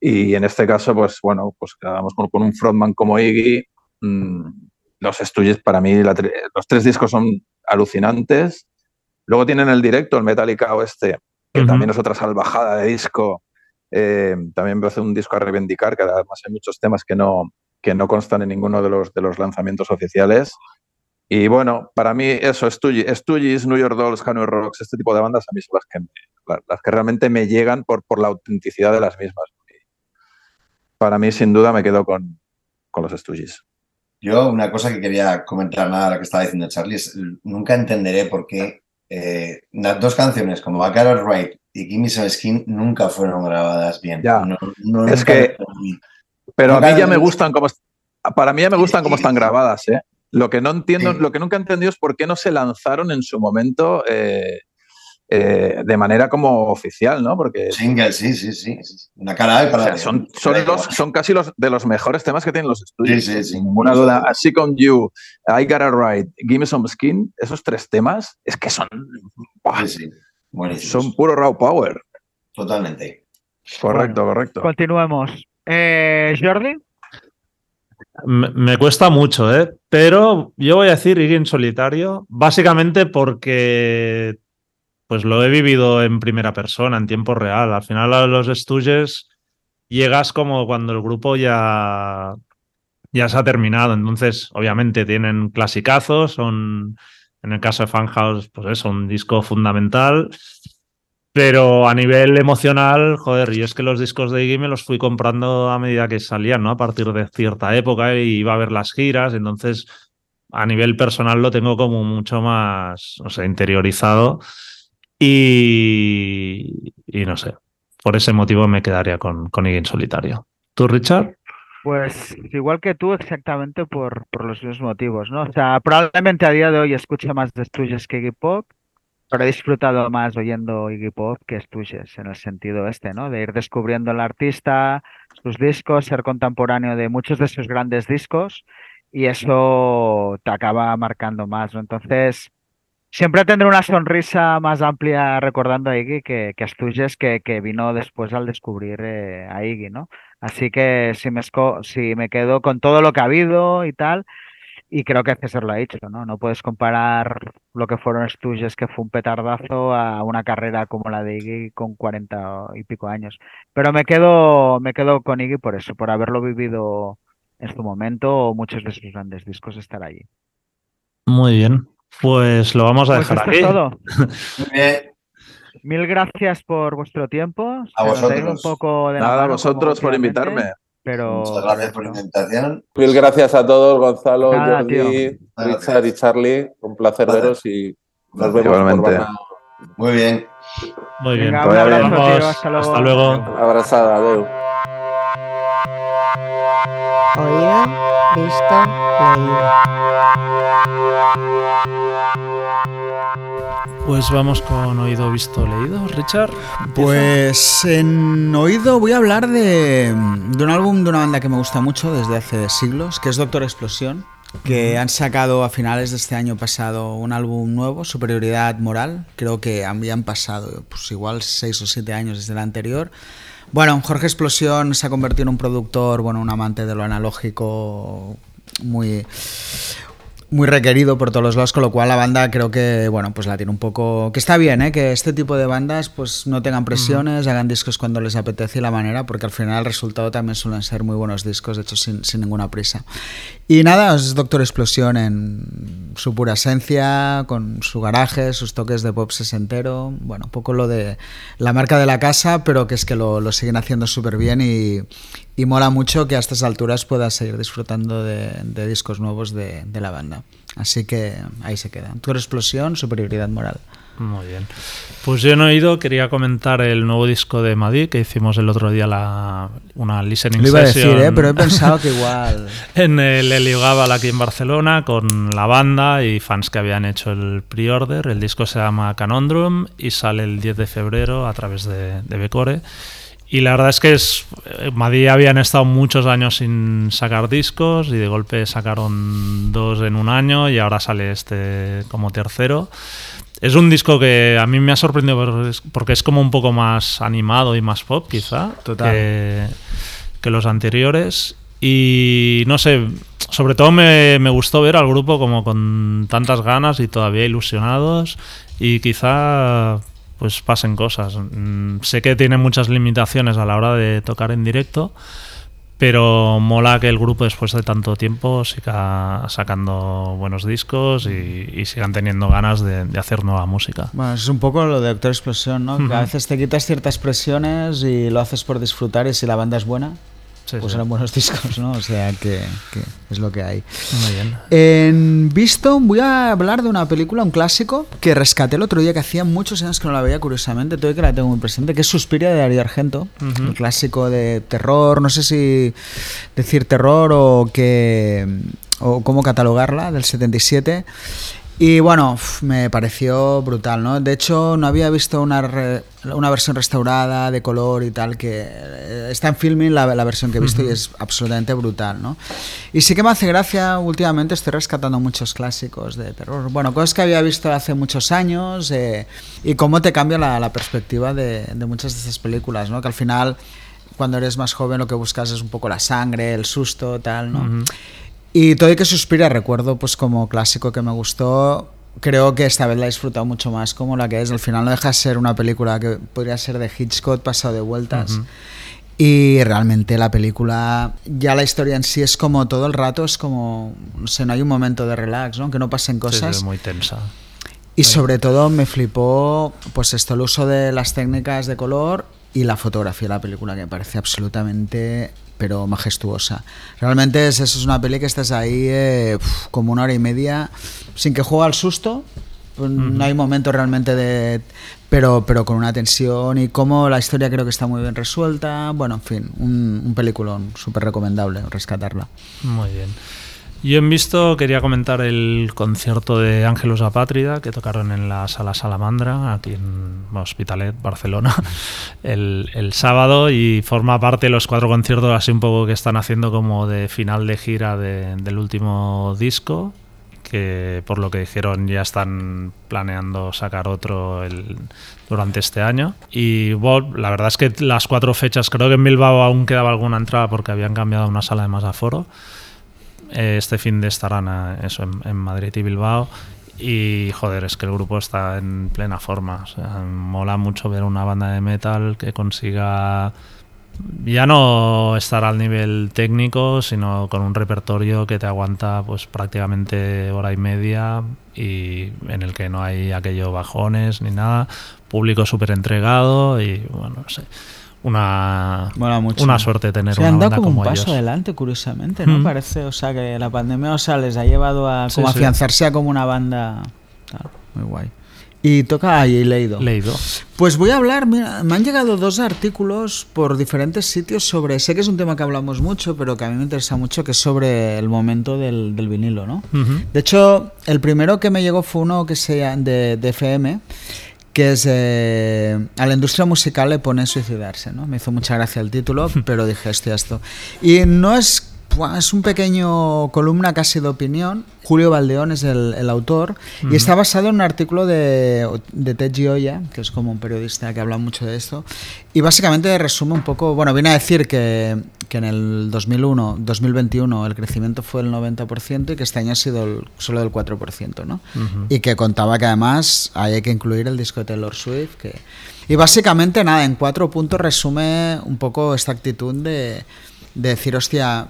Y en este caso, pues bueno, pues quedamos con, con un frontman como Iggy. mm, los Stooges, para mí, la los tres discos son alucinantes. Luego tienen el directo, el Metallica Oeste, que Ujú. también es otra salvajada de disco. Eh, también me hace un disco a reivindicar, que además hay muchos temas que no, que no constan en ninguno de los, de los lanzamientos oficiales. Y bueno, para mí eso, Stooges, Stooges, New York Dolls, Hanoi Rocks, este tipo de bandas a mí son las que, me- la- las que realmente me llegan por, por la autenticidad de las mismas. Para mí, sin duda, me quedo con, con los Stooges. Yo una cosa que quería comentar nada de lo que estaba diciendo Charlie es nunca entenderé por qué eh, las dos canciones como It Right y Gimme Some Skin nunca fueron grabadas bien. Ya. No- no- Es que-. Pero a mí ya me gustan como para mí ya me gustan como están grabadas, ¿eh? Lo que no entiendo, Sí. lo que nunca he entendido es por qué no se lanzaron en su momento eh, eh, de manera como oficial, ¿no? Porque Single, sí, sí, sí. sí. Una cara A o sea, B. son, son, los, son casi los de los mejores temas que tienen los estudios. Sí, sí, sí. Sin ninguna duda. Así con You, I Got It Right, Give Me Some Skin, esos tres temas es que son, ¡buah! Sí, sí. Buenísimo. son puro raw power. Totalmente. Correcto, correcto. Continuemos. Eh, Jordi, Me, me cuesta mucho, ¿eh? Pero yo voy a decir Iggy en solitario, básicamente porque pues lo he vivido en primera persona, en tiempo real. Al final los Stooges llegas como cuando el grupo ya, ya se ha terminado. Entonces, obviamente tienen clasicazos, son, en el caso de Funhouse, pues eso, un disco fundamental. Pero a nivel emocional, joder, yo es que los discos de Iggy me los fui comprando a medida que salían, ¿no? A partir de cierta época y iba a ver las giras, entonces a nivel personal lo tengo como mucho más, no sé, interiorizado y, y no sé, por ese motivo me quedaría con, con Iggy en solitario. ¿Tú, Richard? pues igual que tú, exactamente por, por los mismos motivos, ¿no? O sea, probablemente a día de hoy escuche más de Stooges que Iggy Pop, pero he disfrutado más oyendo Iggy Pop que Stooges, en el sentido este, ¿no? De ir descubriendo al artista, sus discos, ser contemporáneo de muchos de sus grandes discos, y eso te acaba marcando más. Entonces, siempre tendré una sonrisa más amplia recordando a Iggy que, que Stooges, que, que vino después al descubrir eh, a Iggy, ¿no? Así que si me, si me quedo con todo lo que ha habido y tal, y creo que César lo ha dicho, ¿no? No puedes comparar lo que fueron Stooges, que fue un petardazo, a una carrera como la de Iggy con 40 y pico años. Pero me quedo, me quedo con Iggy por eso, por haberlo vivido en su momento o muchos de sus grandes discos estar allí. Muy bien. Pues lo vamos a Pues dejar esto es aquí. todo. Mil gracias por vuestro tiempo. A un vosotros. poco de la Nada, a vosotros por invitarme. Pero Muchas gracias por la invitación. Mil gracias a todos, Gonzalo, Nada, Jordi. Richard y Charlie. Un placer Vale. veros y nos vemos Igualmente. Muy bien. Muy bien. Venga, un abrazo, Vamos. tío, hasta luego. Hasta luego. Abrazada, adeu. Oído, visto, leído. Pues vamos con oído, visto, leído. Richard. empieza. Pues en oído voy a hablar de, de un álbum de una banda que me gusta mucho desde hace siglos, que es Doctor Explosión, que han sacado a finales de este año pasado un álbum nuevo, Superioridad Moral. Creo que habían pasado pues igual 6 o 7 años desde el anterior. Bueno, Jorge Explosión se ha convertido en un productor, bueno, un amante de lo analógico muy muy requerido por todos los lados, con lo cual la banda creo que, bueno, pues la tiene un poco... Que está bien, ¿eh? Que este tipo de bandas pues no tengan presiones, hagan discos cuando les apetece y la manera, porque al final el resultado también suelen ser muy buenos discos, de hecho sin, sin ninguna prisa. Y nada, es Doctor Explosión en su pura esencia, con su garaje, sus toques de pop sesentero, bueno, un poco lo de la marca de la casa, pero que es que lo, lo siguen haciendo súper bien y, y mola mucho que a estas alturas puedas seguir disfrutando de, de discos nuevos de, de la banda. Así que ahí se queda. Tu explosión, superioridad moral. Muy bien. Pues yo no he ido, quería comentar el nuevo disco de Madrid que hicimos el otro día la, una listening Lo iba a session decir, ¿eh? pero he pensado que igual. en el Helio Gabal aquí en Barcelona con la banda y fans que habían hecho el pre-order. El disco se llama Canondrum y sale el 10 de febrero a través de, de Becore. Y la verdad es que es, eh, Madrid habían estado muchos años sin sacar discos y de golpe sacaron dos en un año y ahora sale este como tercero. Es un disco que a mí me ha sorprendido por- porque es como un poco más animado y más pop, quizá, Total. que, que los anteriores. Y no sé, sobre todo me, me gustó ver al grupo como con tantas ganas y todavía ilusionados y quizá pues pasen cosas. Mm, Sé que tiene muchas limitaciones a la hora de tocar en directo, Pero mola que el grupo después de tanto tiempo siga sacando buenos discos y, y sigan teniendo ganas de, de hacer nueva música. Bueno, es un poco lo de Doctor Explosión, ¿no? Que a veces te quitas ciertas presiones y lo haces por disfrutar y si la banda es buena, Sí, pues sí. eran buenos discos, ¿no? O sea que, que es lo que hay. Muy bien. En visto, voy a hablar de una película, un clásico, que rescaté el otro día, que hacía muchos años que no la veía, curiosamente, todavía que la tengo muy presente, que es Suspiria de Darío Argento, Ujú. el clásico de terror, no sé si decir terror o que o cómo catalogarla, del 77. Y bueno, me pareció brutal, ¿no? De hecho, no había visto una, re- una versión restaurada de color y tal, que eh, está en filming la, la versión que he visto y es absolutamente brutal, ¿no? Y sí que me hace gracia, últimamente estoy rescatando muchos clásicos de terror. Bueno, cosas que había visto hace muchos años eh, y cómo te cambia la, la perspectiva de, de muchas de estas películas, ¿no? Que al final, cuando eres más joven, lo que buscas es un poco la sangre, el susto, tal, ¿no? Ujú. Y todo y que suspira, recuerdo pues como clásico que me gustó. Creo que esta vez la he disfrutado mucho más como la que es. Al final no deja de ser una película que podría ser de Hitchcock pasado de vueltas. Ujú. Y realmente la película, ya la historia en sí es como todo el rato, es como, no sé, no hay un momento de relax, ¿no? Que no pasen cosas. sí, muy tensa. Y sobre todo me flipó, pues esto, el uso de las técnicas de color y la fotografía de la película, que me parece absolutamente, pero majestuosa. Realmente es, eso es una peli que estás ahí eh, como una hora y media, sin que juegue al susto. pues No hay momento realmente de... Pero, pero con una tensión y como la historia creo que está muy bien resuelta. Bueno, en fin, un, un peliculón súper recomendable rescatarla. Muy bien. Yo en visto quería comentar el concierto de Ángelos Apátrida que tocaron en la Sala Salamandra, aquí en Hospitalet, Barcelona, el, el sábado y forma parte de los cuatro conciertos así un poco que están haciendo como de final de gira de- del último disco, que por lo que dijeron ya están planeando sacar otro el- durante este año. Y bueno, la verdad es que las cuatro fechas, creo que en Bilbao aún quedaba alguna entrada porque habían cambiado una sala de más aforo. Eh, Este fin de estarán eh, eso, en, en Madrid y Bilbao. Y joder, es que el grupo está en plena forma. O sea, mola mucho ver una banda de metal que consiga ya no estar al nivel técnico, sino con un repertorio que te aguanta pues prácticamente hora y media y en el que no hay aquello bajones ni nada. Público súper entregado y bueno, no sé. Una, una suerte tener Se una han dado banda como un como paso ellos. adelante, curiosamente, ¿no? Mm. Parece, o sea, que la pandemia, o sea, les ha llevado a como sí. afianzarse a como una banda. Claro, muy guay. Y toca ahí, he leído. Leído. Pues voy a hablar, mira, me han llegado dos artículos por diferentes sitios sobre, sé que es un tema que hablamos mucho, pero que a mí me interesa mucho, que es sobre el momento del, del vinilo, ¿no? Ujú. De hecho, el primero que me llegó fue uno que sea de, de FM, que es eh, a la industria musical le pone suicidarse, ¿no? Me hizo mucha gracia el título, pero dije, hostia, esto. Y no es, es un pequeño columna casi de opinión. Julio Valdeón es el, el autor y está basado en un artículo de, de Ted Gioia, que es como un periodista que habla mucho de esto. Y básicamente resume un poco, bueno, viene a decir que, que en el 2001, 2021 el crecimiento fue el 90% y que este año ha sido el- solo del 4%, ¿no? Y que contaba que además hay que incluir el disco de Taylor Swift. Que... Y básicamente nada, en cuatro puntos resume un poco esta actitud de, de decir, hostia,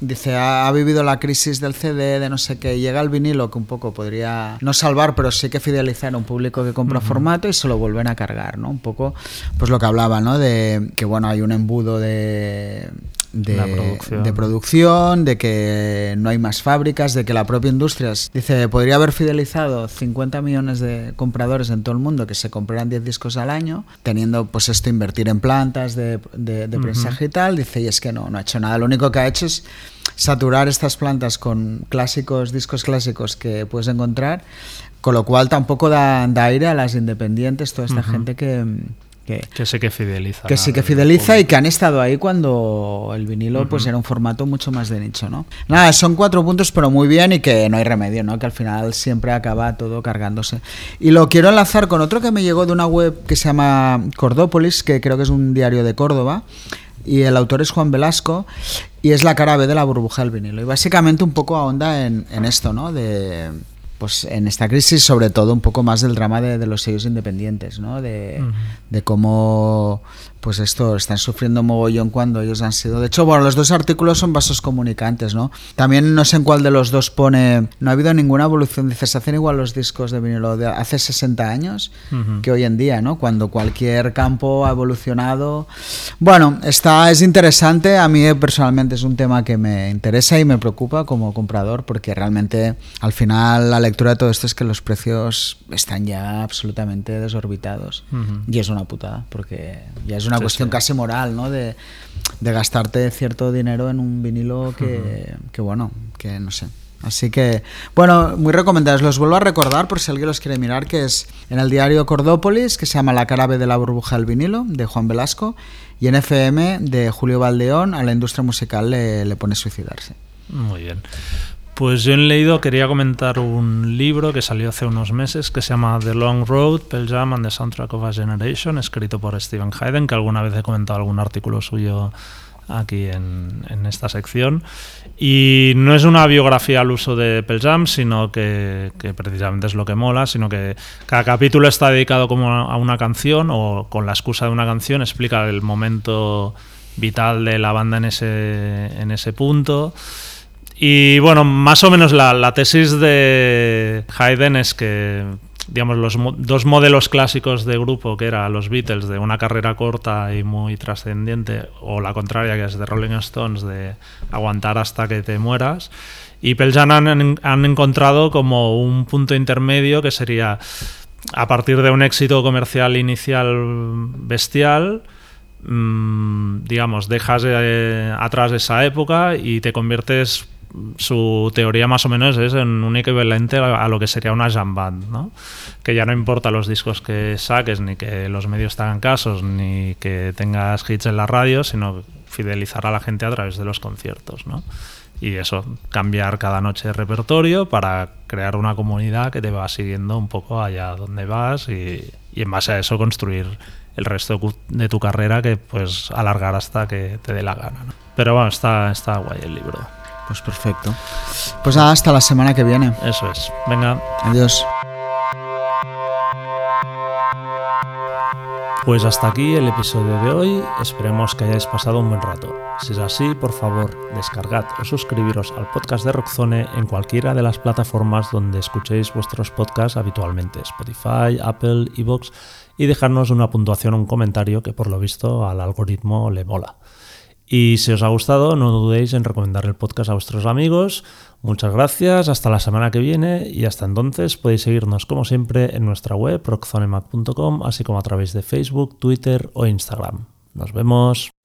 dice, ha, ha vivido la crisis del CD, de no sé qué, llega el vinilo que un poco podría no salvar, pero sí que fidelizar a un público que compra formato y se lo vuelven a cargar, ¿no? Un poco, pues lo que hablaba, ¿no? De que, bueno, hay un embudo de... De, producción. de producción, de que no hay más fábricas, de que la propia industria, dice, podría haber fidelizado 50 millones de compradores en todo el mundo que se compraran 10 discos al año, teniendo pues esto, invertir en plantas de, de, de prensaje y tal, dice, y es que no, no ha hecho nada, lo único que ha hecho es saturar estas plantas con clásicos, discos clásicos que puedes encontrar, con lo cual tampoco da, da aire a las independientes, toda esta gente que... que Que sí que fideliza. que sí que fideliza y que han estado ahí cuando el vinilo pues era un formato mucho más de nicho, ¿no? Nada, son cuatro puntos pero muy bien y que no hay remedio, ¿no? Que al final siempre acaba todo cargándose. Y lo quiero enlazar con otro que me llegó de una web que se llama Cordópolis, que creo que es un diario de Córdoba. Y el autor es Juan Velasco y es la cara B de la burbuja del vinilo. Y básicamente un poco ahonda en, en esto, ¿no? De, pues en esta crisis, sobre todo un poco más del drama de, de los sellos independientes, ¿no? De cómo pues esto, están sufriendo mogollón cuando ellos han sido. De hecho, bueno, los dos artículos son vasos comunicantes, ¿no? También no sé en cuál de los dos pone, no ha habido ninguna evolución, dice, se hacen igual los discos de vinilo de hace 60 años Ujú. que hoy en día, ¿no? Cuando cualquier campo ha evolucionado. Bueno, está, es interesante, a mí personalmente es un tema que me interesa y me preocupa como comprador porque realmente al final la lectura de todo esto es que los precios están ya absolutamente desorbitados Ujú. y es una putada porque ya es una Sí, cuestión sí. casi moral, ¿no? De, de gastarte cierto dinero en un vinilo que, que bueno, que no sé. Así que, bueno, muy recomendados. Los vuelvo a recordar por si alguien los quiere mirar, que es en el diario Cordópolis, que se llama La cara B de la burbuja del vinilo, de Juan Velasco, y en FM, de Julio Valdeón, a la industria musical le, le pone suicidarse. Muy bien. Pues yo en leído quería comentar un libro que salió hace unos meses que se llama The Long Road, Pearl Jam and the Soundtrack of a Generation, escrito por Stephen Hayden, que alguna vez he comentado algún artículo suyo aquí en, en esta sección. Y no es una biografía al uso de Pearl Jam, sino que, que precisamente es lo que mola, sino que cada capítulo está dedicado como a una canción o con la excusa de una canción explica el momento vital de la banda en ese, en ese punto. Y bueno, más o menos la, tesis de Haydn es que, digamos, los dos modelos clásicos de grupo, que eran los Beatles, de una carrera corta y muy trascendiente, o la contraria, que es de Rolling Stones, de aguantar hasta que te mueras. Y Pearl Jam han, han encontrado como un punto intermedio que sería, a partir de un éxito comercial inicial bestial, mm, digamos, dejas eh, atrás esa época y te conviertes, su teoría más o menos es en un equivalente a, lo que sería una jam band, ¿no? Que ya no importa los discos que saques, ni que los medios te hagan casos, ni que tengas hits en la radio, sino fidelizar a la gente a través de los conciertos, ¿no? Y eso, cambiar cada noche de repertorio para crear una comunidad que te va siguiendo un poco allá donde vas y, y en base a eso construir el resto de tu carrera que pues alargar hasta que te dé la gana. Pero bueno, está, está guay el libro. Pues perfecto. Pues nada, hasta la semana que viene. Eso es. Venga, Adiós. Pues hasta aquí el episodio de hoy, esperemos que hayáis pasado un buen rato. Si es así, por favor, descargad o suscribiros al podcast de Rockzone en cualquiera de las plataformas donde escuchéis vuestros podcasts habitualmente, Spotify, Apple, Evox, y dejarnos una puntuación o un comentario que por lo visto al algoritmo le mola. Y si os ha gustado, no dudéis en recomendar el podcast a vuestros amigos. Muchas gracias, hasta la semana que viene y hasta entonces podéis seguirnos como siempre en nuestra web rockzonemac.com, así como a través de Facebook, Twitter o Instagram. Nos vemos.